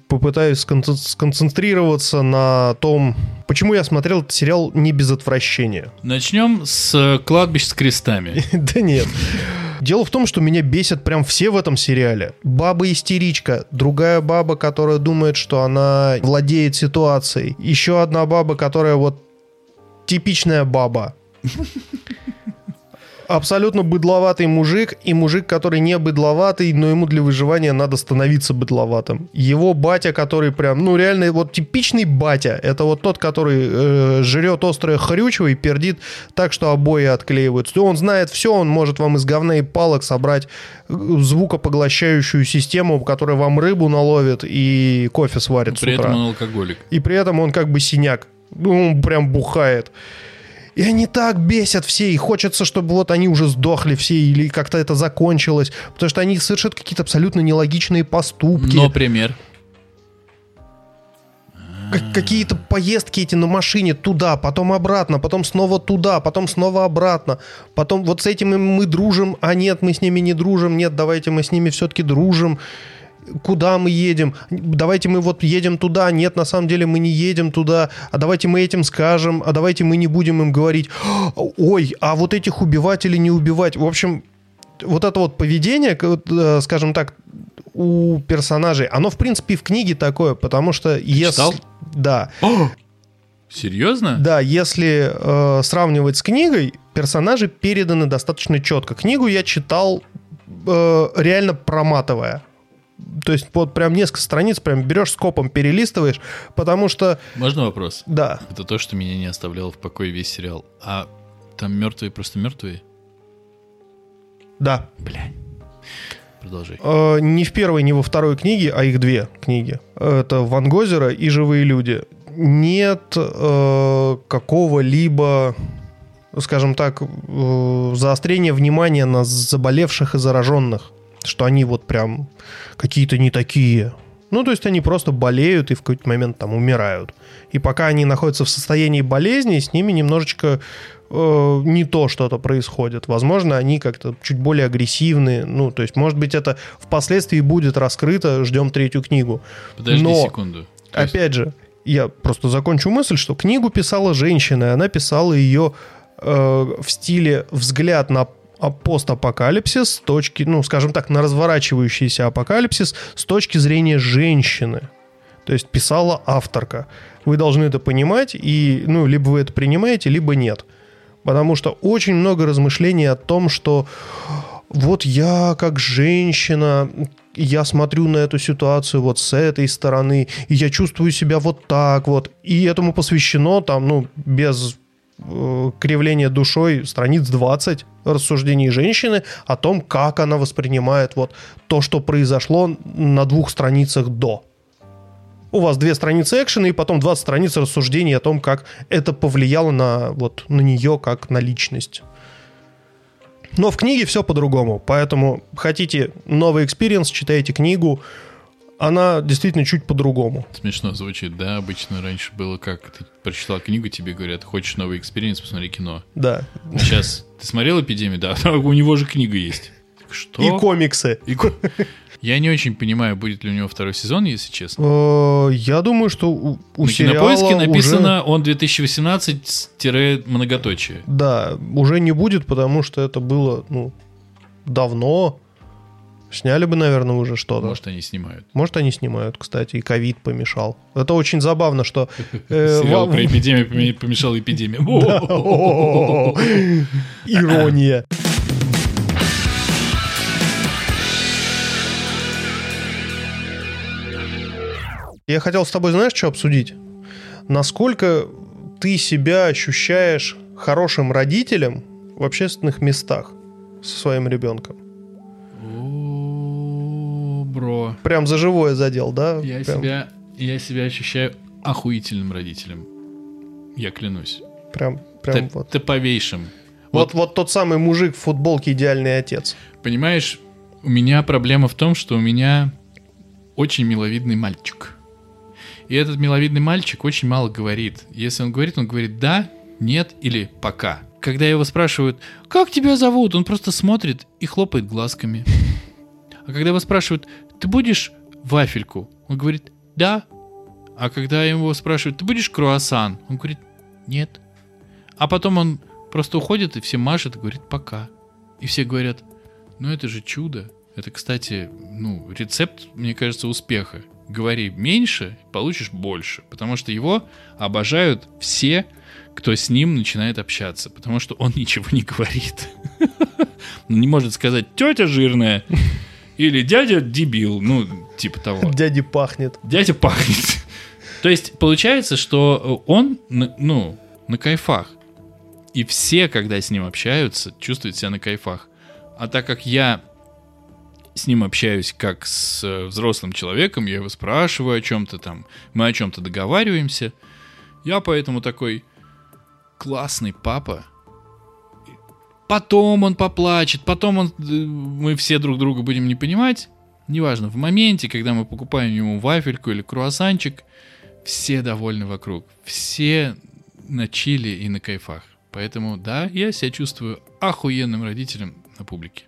попытаюсь сконцентрироваться на том, почему я смотрел этот сериал не без отвращения. Начнем с кладбищ с крестами. Да нет. Дело в том, что меня бесят прям все в этом сериале. Баба-истеричка, другая баба, которая думает, что она владеет ситуацией. Еще одна баба, которая вот типичная баба абсолютно быдловатый мужик и мужик, который не быдловатый, но ему для выживания надо становиться быдловатым. Его батя, который прям, ну реально вот типичный батя, это вот тот, который э, жрет острое хрючево и пердит так, что обои отклеиваются. Он знает все, он может вам из говна и палок собрать э, звукопоглощающую систему, которая вам рыбу наловит и кофе сварит При с утра. этом он алкоголик. И при этом он как бы синяк. Ну, он прям бухает. И они так бесят все, и хочется, чтобы вот они уже сдохли все, или как-то это закончилось, потому что они совершают какие-то абсолютно нелогичные поступки. Но пример. Как- какие-то поездки эти на машине туда, потом обратно, потом снова туда, потом снова обратно. Потом вот с этим мы дружим, а нет, мы с ними не дружим, нет, давайте мы с ними все-таки дружим. Куда мы едем? Давайте мы вот едем туда. Нет, на самом деле мы не едем туда. А давайте мы этим скажем. А давайте мы не будем им говорить. Ой, а вот этих убивать или не убивать? В общем, вот это вот поведение, э, скажем так, у персонажей, оно в принципе в книге такое, потому что если... читал? Да. Серьезно? Да, если э, сравнивать с книгой, персонажи переданы достаточно четко. Книгу я читал э, реально проматывая. То есть вот прям несколько страниц прям берешь скопом, перелистываешь, потому что, Можно вопрос? да, Это то, что меня не оставляло в покое весь сериал. А там мертвые просто мертвые? да. Бля. Продолжай. Э, не в первой, не во второй книге, а их две книги. Это Ван Гозера и «Живые люди». Нет э, какого-либо, скажем так, э, заострения внимания на заболевших и зараженных. Что они вот прям какие-то не такие. Ну, то есть они просто болеют и в какой-то момент там умирают. И пока они находятся в состоянии болезни, с ними немножечко э, не то что-то происходит. Возможно, они как-то чуть более агрессивны. Ну, то есть, может быть, это впоследствии будет раскрыто. Ждем третью книгу. Подожди Но- секунду. То есть- Опять же, я просто закончу мысль, что книгу писала женщина, и она писала ее э, в стиле взгляд на постапокалипсис с точки, ну, скажем так, на разворачивающийся апокалипсис с точки зрения женщины. То есть писала авторка. Вы должны это понимать, и, ну, либо вы это принимаете, либо нет. Потому что очень много размышлений о том, что вот я как женщина, я смотрю на эту ситуацию вот с этой стороны, и я чувствую себя вот так вот. И этому посвящено там, ну, без э, кривления душой страниц 20 рассуждений женщины о том, как она воспринимает вот то, что произошло на двух страницах до. У вас две страницы экшена и потом 20 страниц рассуждений о том, как это повлияло на, вот, на нее как на личность. Но в книге все по-другому, поэтому хотите новый experience, читайте книгу, она действительно чуть по-другому. Смешно звучит, да? Обычно раньше было как? Ты прочитал книгу, тебе говорят, хочешь новый experience, посмотри кино. Да. Сейчас ты смотрел «Эпидемию»? Да, у него же книга есть. Что? И комиксы. И Я не очень понимаю, будет ли у него второй сезон, если честно. Э, Я думаю, что у, у На сериала кинопоиске уже- написано он 2018-многоточие. Да, уже не будет, потому что это было, ну, давно. Сняли бы, наверное, уже что-то. Может, Может, они снимают. они снимают, кстати, и ковид помешал. Это очень забавно, что... э, Сериал про эпидемию поме- помешал эпидемия. Ирония. Я хотел с тобой, знаешь, что обсудить? Насколько ты себя ощущаешь хорошим родителем в общественных местах со своим ребенком? Бро. Прям за живое задел, да? Я Прям- себя, я себя ощущаю охуительным родителем. Я клянусь. Прям, прям Топ- вот. Топовейшим. Вот, вот тот самый мужик в футболке идеальный отец. Понимаешь, у меня проблема в том, что у меня очень миловидный мальчик. И этот миловидный мальчик очень мало говорит. Если он говорит, он говорит «да», «нет» или «пока». Когда его спрашивают «как тебя зовут?», он просто смотрит и хлопает глазками. А когда его спрашивают «ты будешь вафельку?», он говорит «да». А когда его спрашивают «ты будешь круассан?», он говорит «нет». А потом он просто уходит и всем машет и говорит «пока». И все говорят «ну это же чудо». Это, кстати, ну, рецепт, мне кажется, успеха. Говори меньше, получишь больше. Потому что его обожают все, кто с ним начинает общаться. Потому что он ничего не говорит. Ну, не может сказать «тетя жирная» или «дядя дебил». Ну, типа того. Дяди пахнет. Дядя пахнет. То есть получается, что он, ну, на кайфах. И все, когда с ним общаются, чувствуют себя на кайфах. А так как я с ним общаюсь как с э, взрослым человеком, я его спрашиваю о чем-то там, мы о чем-то договариваемся. Я поэтому такой классный папа. Потом он поплачет, потом он, э, мы все друг друга будем не понимать. Неважно, в моменте, когда мы покупаем ему вафельку или круассанчик, все довольны вокруг. Все на чили и на кайфах. Поэтому, да, я себя чувствую охуенным родителем на публике.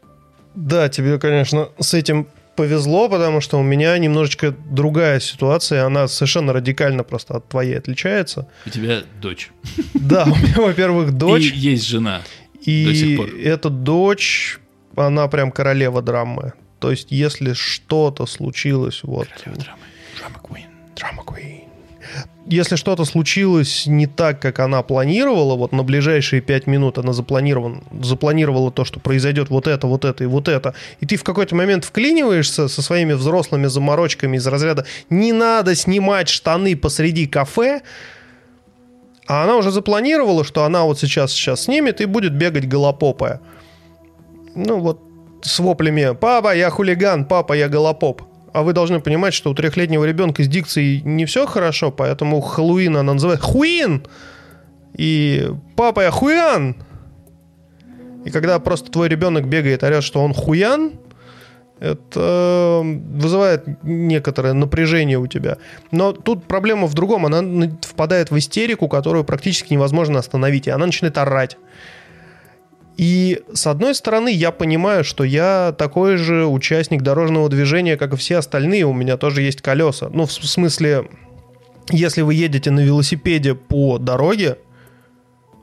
Да, тебе, конечно, с этим повезло, потому что у меня немножечко другая ситуация, она совершенно радикально просто от твоей отличается. У тебя дочь. Да, у меня, во-первых, дочь. И есть жена. И эта дочь, она прям королева драмы. То есть, если что-то случилось, вот... Королева драмы. Драма Queen. Драма Queen если что-то случилось не так, как она планировала, вот на ближайшие пять минут она запланирован, запланировала то, что произойдет вот это, вот это и вот это, и ты в какой-то момент вклиниваешься со своими взрослыми заморочками из разряда «не надо снимать штаны посреди кафе», а она уже запланировала, что она вот сейчас сейчас снимет и будет бегать голопопая. Ну вот с воплями «Папа, я хулиган! Папа, я голопоп!» а вы должны понимать, что у трехлетнего ребенка с дикцией не все хорошо, поэтому Хэллоуин она называет Хуин! И папа, я хуян! И когда просто твой ребенок бегает, орет, что он хуян, это вызывает некоторое напряжение у тебя. Но тут проблема в другом. Она впадает в истерику, которую практически невозможно остановить. И она начинает орать. И с одной стороны, я понимаю, что я такой же участник дорожного движения, как и все остальные, у меня тоже есть колеса. Ну, в смысле, если вы едете на велосипеде по дороге,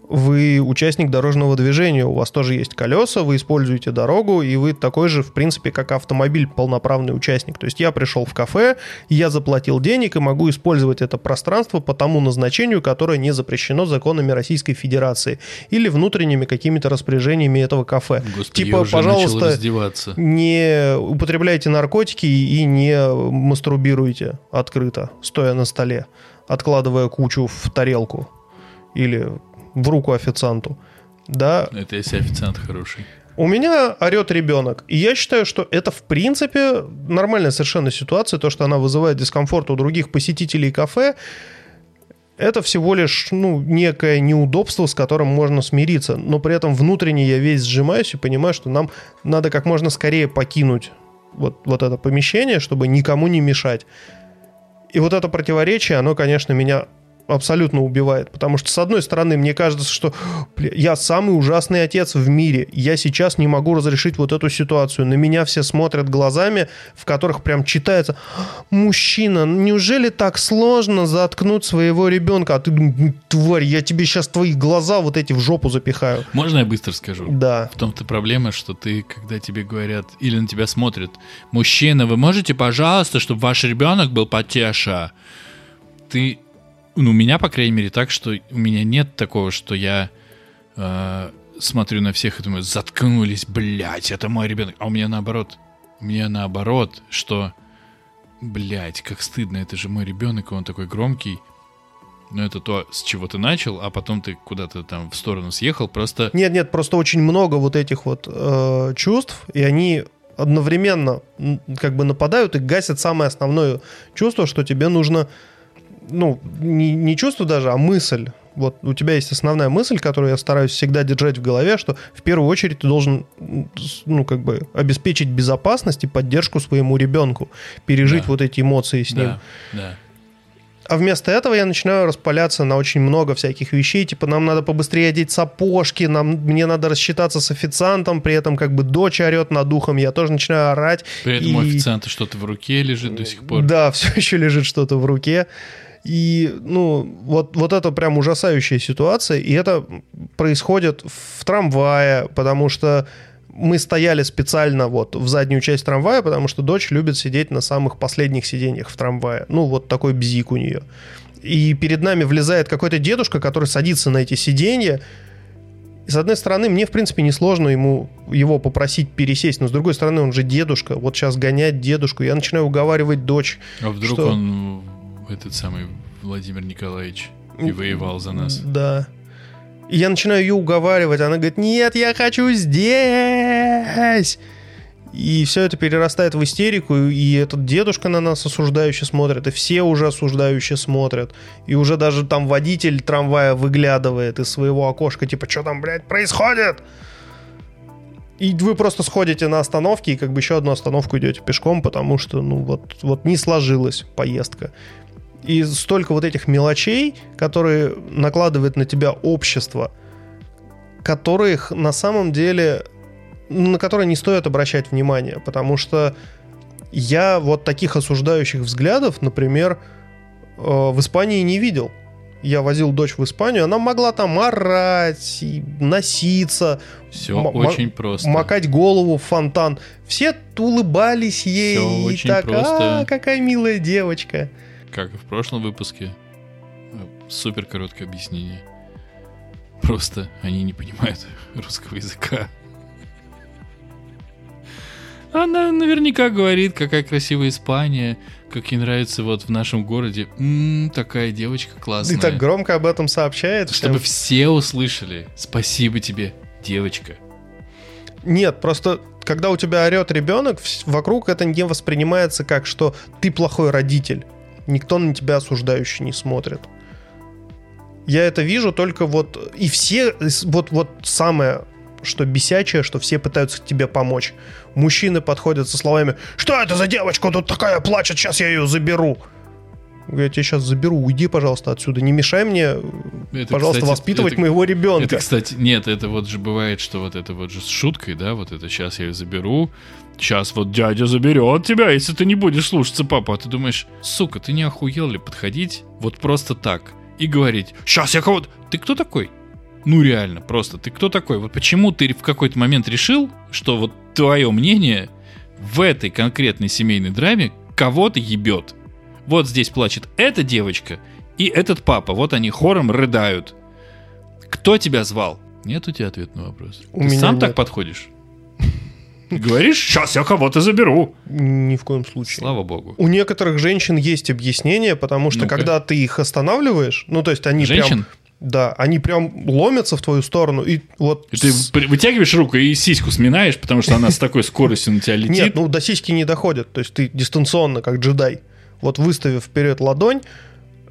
вы участник дорожного движения, у вас тоже есть колеса, вы используете дорогу, и вы такой же, в принципе, как автомобиль, полноправный участник. То есть я пришел в кафе, я заплатил денег и могу использовать это пространство по тому назначению, которое не запрещено законами Российской Федерации или внутренними какими-то распоряжениями этого кафе. Господи, типа, пожалуйста, не употребляйте наркотики и не мастурбируйте открыто, стоя на столе, откладывая кучу в тарелку или в руку официанту. Да. Это если официант хороший. У меня орет ребенок. И я считаю, что это, в принципе, нормальная совершенно ситуация. То, что она вызывает дискомфорт у других посетителей кафе, это всего лишь ну, некое неудобство, с которым можно смириться. Но при этом внутренне я весь сжимаюсь и понимаю, что нам надо как можно скорее покинуть вот, вот это помещение, чтобы никому не мешать. И вот это противоречие, оно, конечно, меня абсолютно убивает. Потому что, с одной стороны, мне кажется, что бля, я самый ужасный отец в мире. Я сейчас не могу разрешить вот эту ситуацию. На меня все смотрят глазами, в которых прям читается «Мужчина, неужели так сложно заткнуть своего ребенка?» А ты думаешь, тварь, я тебе сейчас твои глаза вот эти в жопу запихаю. Можно я быстро скажу? Да. В том-то проблема, что ты, когда тебе говорят или на тебя смотрят «Мужчина, вы можете, пожалуйста, чтобы ваш ребенок был потеша?» Ты ну, у меня, по крайней мере, так, что у меня нет такого, что я э, смотрю на всех и думаю, заткнулись, блядь, это мой ребенок. А у меня наоборот. У меня наоборот, что, блядь, как стыдно, это же мой ребенок, и он такой громкий. Но это то, с чего ты начал, а потом ты куда-то там в сторону съехал, просто... Нет, нет, просто очень много вот этих вот э, чувств, и они одновременно как бы нападают и гасят самое основное чувство, что тебе нужно ну, не, не чувство даже, а мысль. Вот у тебя есть основная мысль, которую я стараюсь всегда держать в голове, что в первую очередь ты должен, ну, как бы обеспечить безопасность и поддержку своему ребенку, пережить да. вот эти эмоции с ним. Да, да. А вместо этого я начинаю распаляться на очень много всяких вещей. Типа, нам надо побыстрее одеть сапожки, нам, мне надо рассчитаться с официантом, при этом как бы дочь орет над ухом, я тоже начинаю орать. При этом и... у официанта что-то в руке лежит до сих пор. Да, все еще лежит что-то в руке. И, ну, вот, вот это прям ужасающая ситуация, и это происходит в трамвае, потому что мы стояли специально вот в заднюю часть трамвая, потому что дочь любит сидеть на самых последних сиденьях в трамвае. Ну, вот такой бзик у нее. И перед нами влезает какой-то дедушка, который садится на эти сиденья. И с одной стороны, мне, в принципе, несложно ему его попросить пересесть, но с другой стороны, он же дедушка. Вот сейчас гонять дедушку. Я начинаю уговаривать дочь. А вдруг что... он этот самый Владимир Николаевич и воевал за нас? Да. И я начинаю ее уговаривать. Она говорит, нет, я хочу здесь. И все это перерастает в истерику, и этот дедушка на нас осуждающе смотрит, и все уже осуждающе смотрят. И уже даже там водитель трамвая выглядывает из своего окошка, типа, что там, блядь, происходит? И вы просто сходите на остановке и как бы еще одну остановку идете пешком, потому что, ну, вот, вот не сложилась поездка. И столько вот этих мелочей, которые накладывает на тебя общество, которых на самом деле, на которые не стоит обращать внимание, потому что я вот таких осуждающих взглядов, например, э, в Испании не видел. Я возил дочь в Испанию, она могла там орать, носиться. Все очень просто. Макать голову в фонтан. Все улыбались ей. Все и очень так, просто. А, какая милая девочка как и в прошлом выпуске, супер короткое объяснение. Просто они не понимают русского языка. Она наверняка говорит, какая красивая Испания, как ей нравится вот в нашем городе. М-м, такая девочка классная. И так громко об этом сообщает. Чтобы всем. все услышали. Спасибо тебе, девочка. Нет, просто когда у тебя орет ребенок, вокруг это не воспринимается как, что ты плохой родитель никто на тебя осуждающий не смотрит. Я это вижу только вот... И все... Вот, вот самое что бесячее, что все пытаются тебе помочь. Мужчины подходят со словами «Что это за девочка тут такая плачет? Сейчас я ее заберу». Я тебя сейчас заберу, уйди, пожалуйста, отсюда. Не мешай мне, это, пожалуйста, кстати, воспитывать это, моего ребенка. Это, кстати, нет, это вот же бывает, что вот это вот же с шуткой, да, вот это сейчас я ее заберу, сейчас вот дядя заберет тебя, если ты не будешь слушаться папа. А ты думаешь, сука, ты не охуел ли подходить вот просто так и говорить, сейчас я кого-то... Ты кто такой? Ну реально, просто ты кто такой? Вот почему ты в какой-то момент решил, что вот твое мнение в этой конкретной семейной драме кого-то ебет? Вот здесь плачет эта девочка и этот папа. Вот они хором рыдают. Кто тебя звал? Нет у тебя ответа на вопрос. У Ты меня сам нет. так подходишь? Говоришь, сейчас я кого-то заберу. Ни в коем случае. Слава богу. У некоторых женщин есть объяснение, потому что Ну-ка. когда ты их останавливаешь, ну то есть они Женщин? прям... Да, они прям ломятся в твою сторону, и вот... И ты вытягиваешь руку и сиську сминаешь, потому что она с такой скоростью на тебя летит. Нет, ну до сиськи не доходит, то есть ты дистанционно, как джедай, вот выставив вперед ладонь,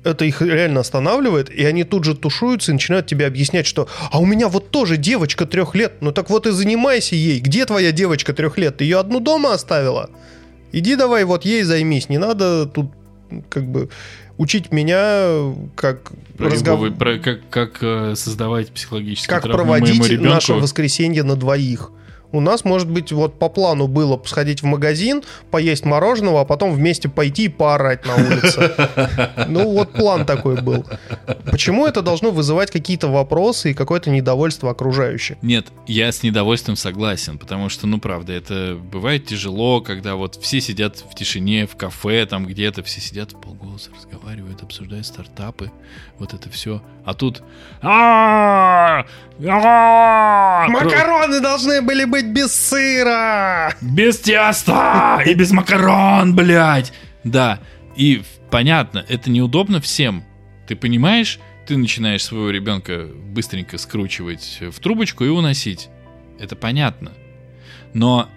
это их реально останавливает, и они тут же тушуются и начинают тебе объяснять, что «А у меня вот тоже девочка трех лет, ну так вот и занимайся ей, где твоя девочка трех лет, ты ее одну дома оставила? Иди давай вот ей займись, не надо тут как бы учить меня, как Про разгов- любовь, про как, как э, создавать психологические как проводить ребенку. наше воскресенье на двоих. У нас, может быть, вот по плану было сходить в магазин, поесть мороженого, а потом вместе пойти и поорать на улице. Ну, вот план такой был. Почему это должно вызывать какие-то вопросы и какое-то недовольство окружающих? Нет, я с недовольством согласен, потому что, ну, правда, это бывает тяжело, когда вот все сидят в тишине, в кафе, там где-то, все сидят в полголоса, разговаривают, обсуждают стартапы, вот это все. А тут... «А, а, Макароны должны были быть без сыра! Без теста и без макарон, блядь. Да, и понятно, это неудобно всем. Ты понимаешь, ты начинаешь своего ребенка быстренько скручивать в трубочку и уносить. Это понятно. Но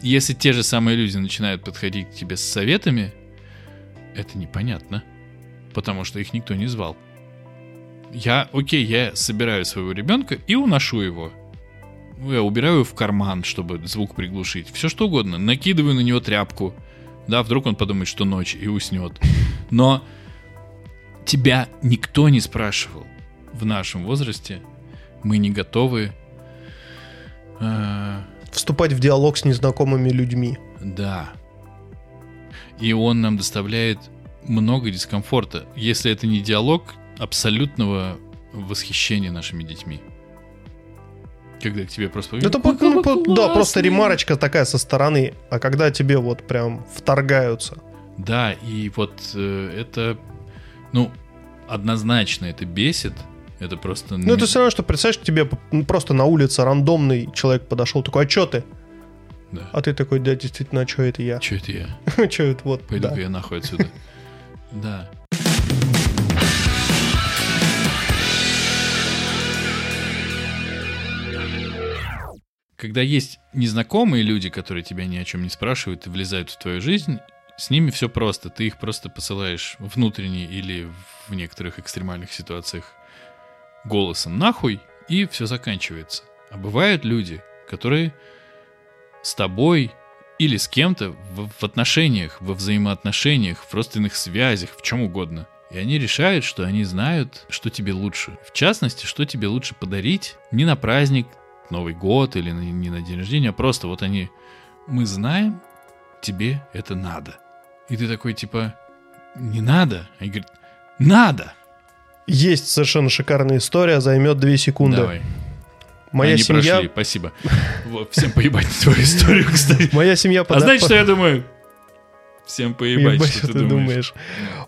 если те же самые люди начинают подходить к тебе с советами, это непонятно. Потому что их никто не звал. Я, окей, я собираю своего ребенка и уношу его. Ну, Я убираю его в карман, чтобы звук приглушить. Все что угодно. Накидываю на него тряпку. Да, вдруг он подумает, что ночь и уснет. Но тебя никто не спрашивал в нашем возрасте. Мы не готовы. э, Вступать в диалог с незнакомыми людьми. да. И он нам доставляет много дискомфорта. Если это не диалог абсолютного восхищения нашими детьми. Когда к тебе просто... Это «Ой, по- ну, по- да, просто классный!» ремарочка такая со стороны. А когда тебе вот прям вторгаются. Да, и вот э, это, ну, однозначно это бесит. Это просто... Ну, это все равно, что представляешь, к тебе п- просто на улице рандомный человек подошел, такой, а чё ты? Да. А ты такой, да, действительно, а чё это я? Че это я? Чё это вот? Пойду-ка да. я нахуй отсюда. Да. Когда есть незнакомые люди, которые тебя ни о чем не спрашивают и влезают в твою жизнь, с ними все просто. Ты их просто посылаешь внутренне или в некоторых экстремальных ситуациях голосом нахуй, и все заканчивается. А бывают люди, которые с тобой или с кем-то в, отношениях, во взаимоотношениях, в родственных связях, в чем угодно. И они решают, что они знают, что тебе лучше. В частности, что тебе лучше подарить не на праздник, Новый год или не на день рождения, а просто вот они, мы знаем, тебе это надо. И ты такой типа, не надо. Они говорят, надо. Есть совершенно шикарная история, займет две секунды. Давай. Моя Они семья... прошли, спасибо. Всем поебать на твою историю, кстати. Моя семья... А знаете, что я думаю? Всем поебать, Ебать, что ты думаешь.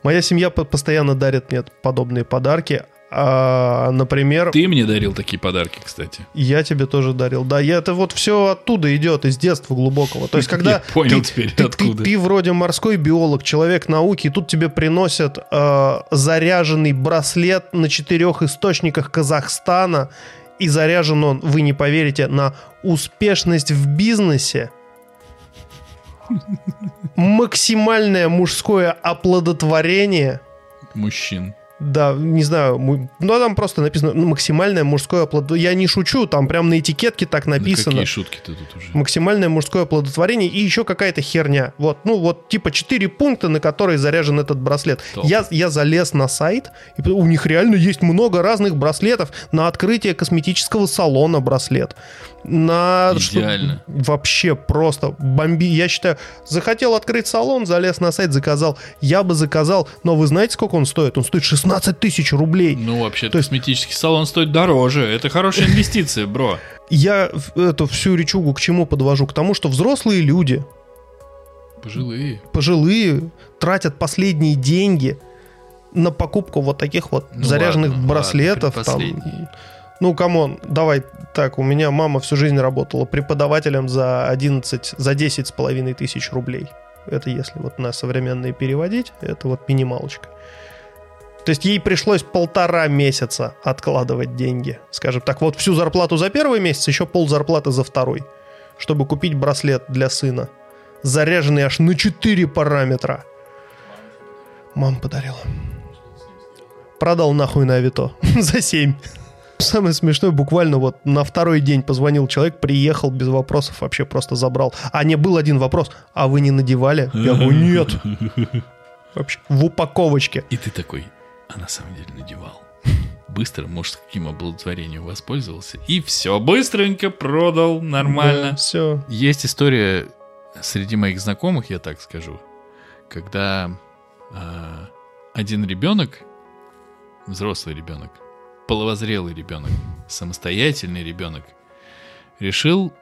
Моя семья по- постоянно дарит мне подобные подарки. А, например, Ты мне дарил такие подарки, кстати. я тебе тоже дарил. Да, я, это вот все оттуда идет, из детства глубокого. То есть, когда Я понял ты, теперь, ты- ты- откуда. ты вроде морской биолог, человек науки, и тут тебе приносят э, заряженный браслет на четырех источниках Казахстана, и заряжен он, вы не поверите, на успешность в бизнесе, максимальное мужское оплодотворение, Мужчин. Да, не знаю, ну там просто написано ну, максимальное мужское оплодотворение. Я не шучу, там прям на этикетке так Да написано. какие шутки ты тут уже? Максимальное мужское оплодотворение и еще какая-то херня. Вот, ну вот типа 4 пункта, на которые заряжен этот браслет. Топ. Я, я залез на сайт, и у них реально есть много разных браслетов. На открытие косметического салона браслет. На что- Идеально. вообще просто бомби. Я считаю, захотел открыть салон, залез на сайт, заказал. Я бы заказал, но вы знаете, сколько он стоит? Он стоит 16 тысяч рублей. Ну, вообще, То есть- косметический салон стоит дороже. Это хорошая инвестиция, бро. Я эту всю речугу к чему подвожу? К тому, что взрослые люди, Пожилые. пожилые, тратят последние деньги на покупку вот таких вот Ну заряженных ладно, браслетов. ладно, там. Ну, come on, давай так, у меня мама всю жизнь работала преподавателем за 11, за 10 с половиной тысяч рублей. Это если вот на современные переводить, это вот минималочка. То есть ей пришлось полтора месяца откладывать деньги. Скажем так, вот всю зарплату за первый месяц, еще пол зарплаты за второй, чтобы купить браслет для сына. Заряженный аж на 4 параметра. Мама подарила. Продал нахуй на Авито за 7. Самое смешное, буквально вот на второй день позвонил человек, приехал без вопросов, вообще просто забрал. А не был один вопрос, а вы не надевали? Я говорю, нет. Вообще, в упаковочке. И ты такой, а на самом деле надевал. Быстро мужским оплодотворением воспользовался. И все, быстренько продал, нормально. все. Есть история среди моих знакомых, я так скажу, когда а, один ребенок, взрослый ребенок, половозрелый ребенок, самостоятельный ребенок, решил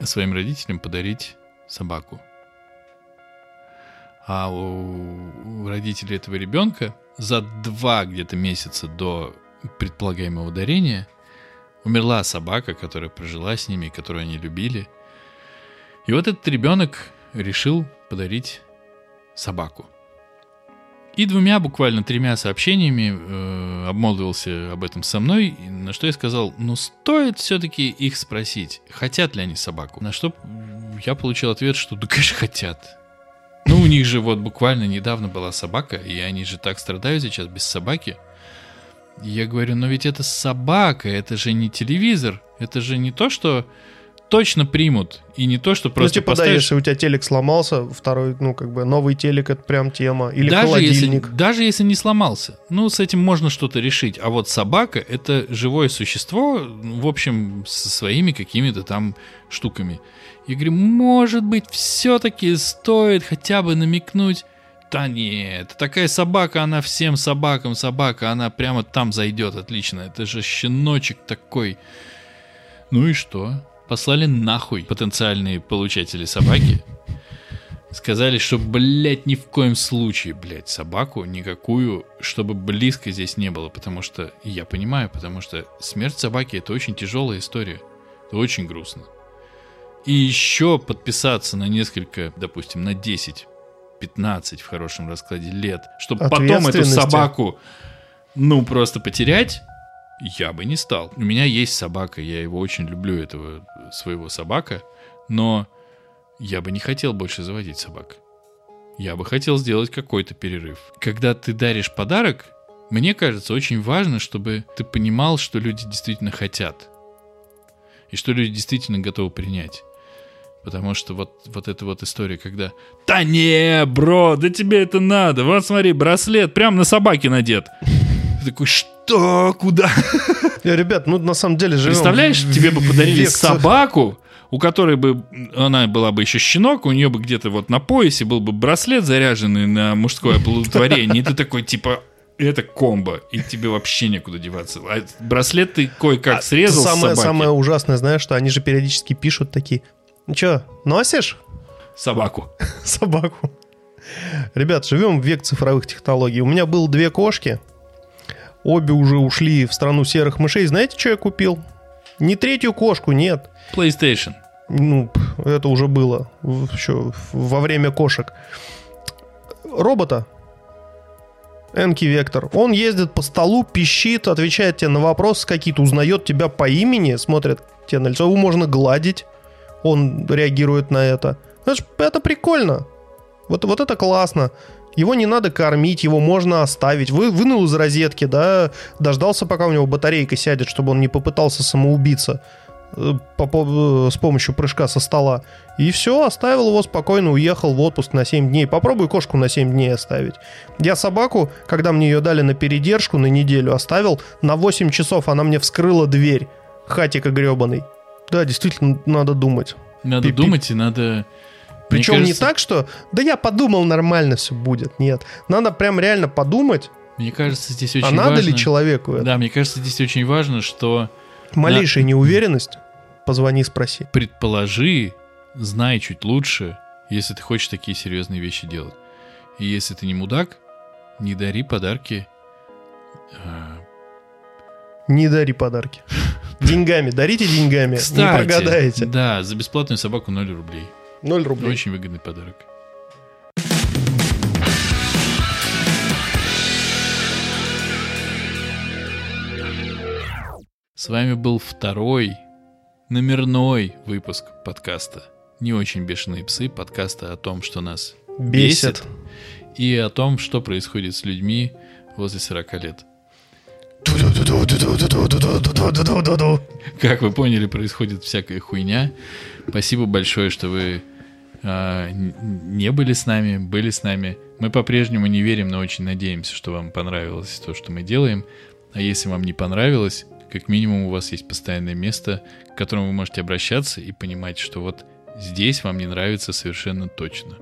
своим родителям подарить собаку. А у, родителей этого ребенка за два где-то месяца до предполагаемого дарения умерла собака, которая прожила с ними, которую они любили. И вот этот ребенок решил подарить собаку. И двумя, буквально тремя сообщениями э, обмолвился об этом со мной, на что я сказал, ну стоит все-таки их спросить, хотят ли они собаку. На что я получил ответ, что да, конечно, хотят. Ну, у них же вот буквально недавно была собака, и они же так страдают сейчас без собаки. Я говорю, но ведь это собака, это же не телевизор, это же не то, что точно примут. И не то, что Ну, просто типа, да, поставишь... если у тебя телек сломался, второй, ну, как бы, новый телек, это прям тема. Или даже если, холодильник. даже если не сломался, ну, с этим можно что-то решить. А вот собака — это живое существо, ну, в общем, со своими какими-то там штуками. Я говорю, может быть, все-таки стоит хотя бы намекнуть. Да нет, такая собака, она всем собакам собака, она прямо там зайдет, отлично. Это же щеночек такой. Ну и что? Послали нахуй потенциальные получатели собаки. Сказали, что, блядь, ни в коем случае, блядь, собаку никакую, чтобы близко здесь не было. Потому что, я понимаю, потому что смерть собаки это очень тяжелая история. Это очень грустно. И еще подписаться на несколько, допустим, на 10, 15 в хорошем раскладе лет, чтобы потом эту собаку, ну, просто потерять, я бы не стал. У меня есть собака, я его очень люблю, этого своего собака, но я бы не хотел больше заводить собак. Я бы хотел сделать какой-то перерыв. Когда ты даришь подарок, мне кажется, очень важно, чтобы ты понимал, что люди действительно хотят. И что люди действительно готовы принять. Потому что вот, вот эта вот история, когда «Да не, бро, да тебе это надо, вот смотри, браслет прям на собаке надет». Ты такой «Что? Куда?» Э, Ребят, ну, на самом деле, живем Представляешь, тебе бы подарили собаку, у которой бы она была бы еще щенок, у нее бы где-то вот на поясе был бы браслет заряженный на мужское оплодотворение, и ты такой типа это комбо, и тебе вообще некуда деваться. А браслет ты кое-как срезал с самое, собаки. самое ужасное, знаешь, что они же периодически пишут такие, ну что, носишь собаку. собаку? Ребят, живем в век цифровых технологий. У меня было две кошки, обе уже ушли в страну серых мышей. Знаете, что я купил? Не третью кошку, нет. PlayStation. Ну, это уже было еще во время кошек. Робота. Энки Вектор. Он ездит по столу, пищит, отвечает тебе на вопросы какие-то, узнает тебя по имени, смотрит тебе на лицо. Его можно гладить. Он реагирует на это. Это, ж- это прикольно. Вот, вот это классно. Его не надо кормить, его можно оставить. Вы вынул из розетки, да, дождался, пока у него батарейка сядет, чтобы он не попытался самоубиться э, по- по- с помощью прыжка со стола. И все, оставил его спокойно, уехал в отпуск на 7 дней. Попробуй кошку на 7 дней оставить. Я собаку, когда мне ее дали на передержку на неделю, оставил на 8 часов, она мне вскрыла дверь. Хатика гребаный. Да, действительно, надо думать. Надо Пи-пи. думать и надо... Причем не кажется- так, что да я подумал, нормально все будет. Нет. Надо прям реально подумать, Мне кажется, здесь очень а надо важно... ли человеку это. Да, мне кажется, здесь очень важно, что Малейшая неуверенность, позвони, спроси. предположи, знай чуть лучше, если ты хочешь такие серьезные вещи делать. И если ты не мудак, не дари подарки. Не дари подарки. Деньгами, дарите деньгами, не Кстати, прогадаете. да, за бесплатную собаку 0 рублей. 0 рублей. Очень выгодный подарок. С вами был второй номерной выпуск подкаста «Не очень бешеные псы», подкаста о том, что нас Бесит. и о том, что происходит с людьми возле 40 лет. Как вы поняли, происходит всякая хуйня. Спасибо большое, что вы э, не были с нами, были с нами. Мы по-прежнему не верим, но очень надеемся, что вам понравилось то, что мы делаем. А если вам не понравилось, как минимум у вас есть постоянное место, к которому вы можете обращаться и понимать, что вот здесь вам не нравится совершенно точно.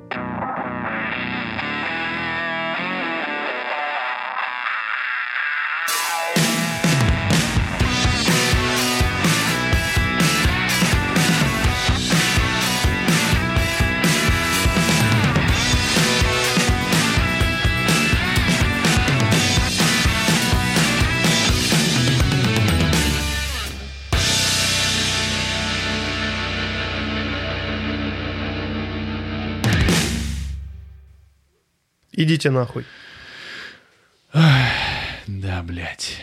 Идите нахуй. Да, блядь.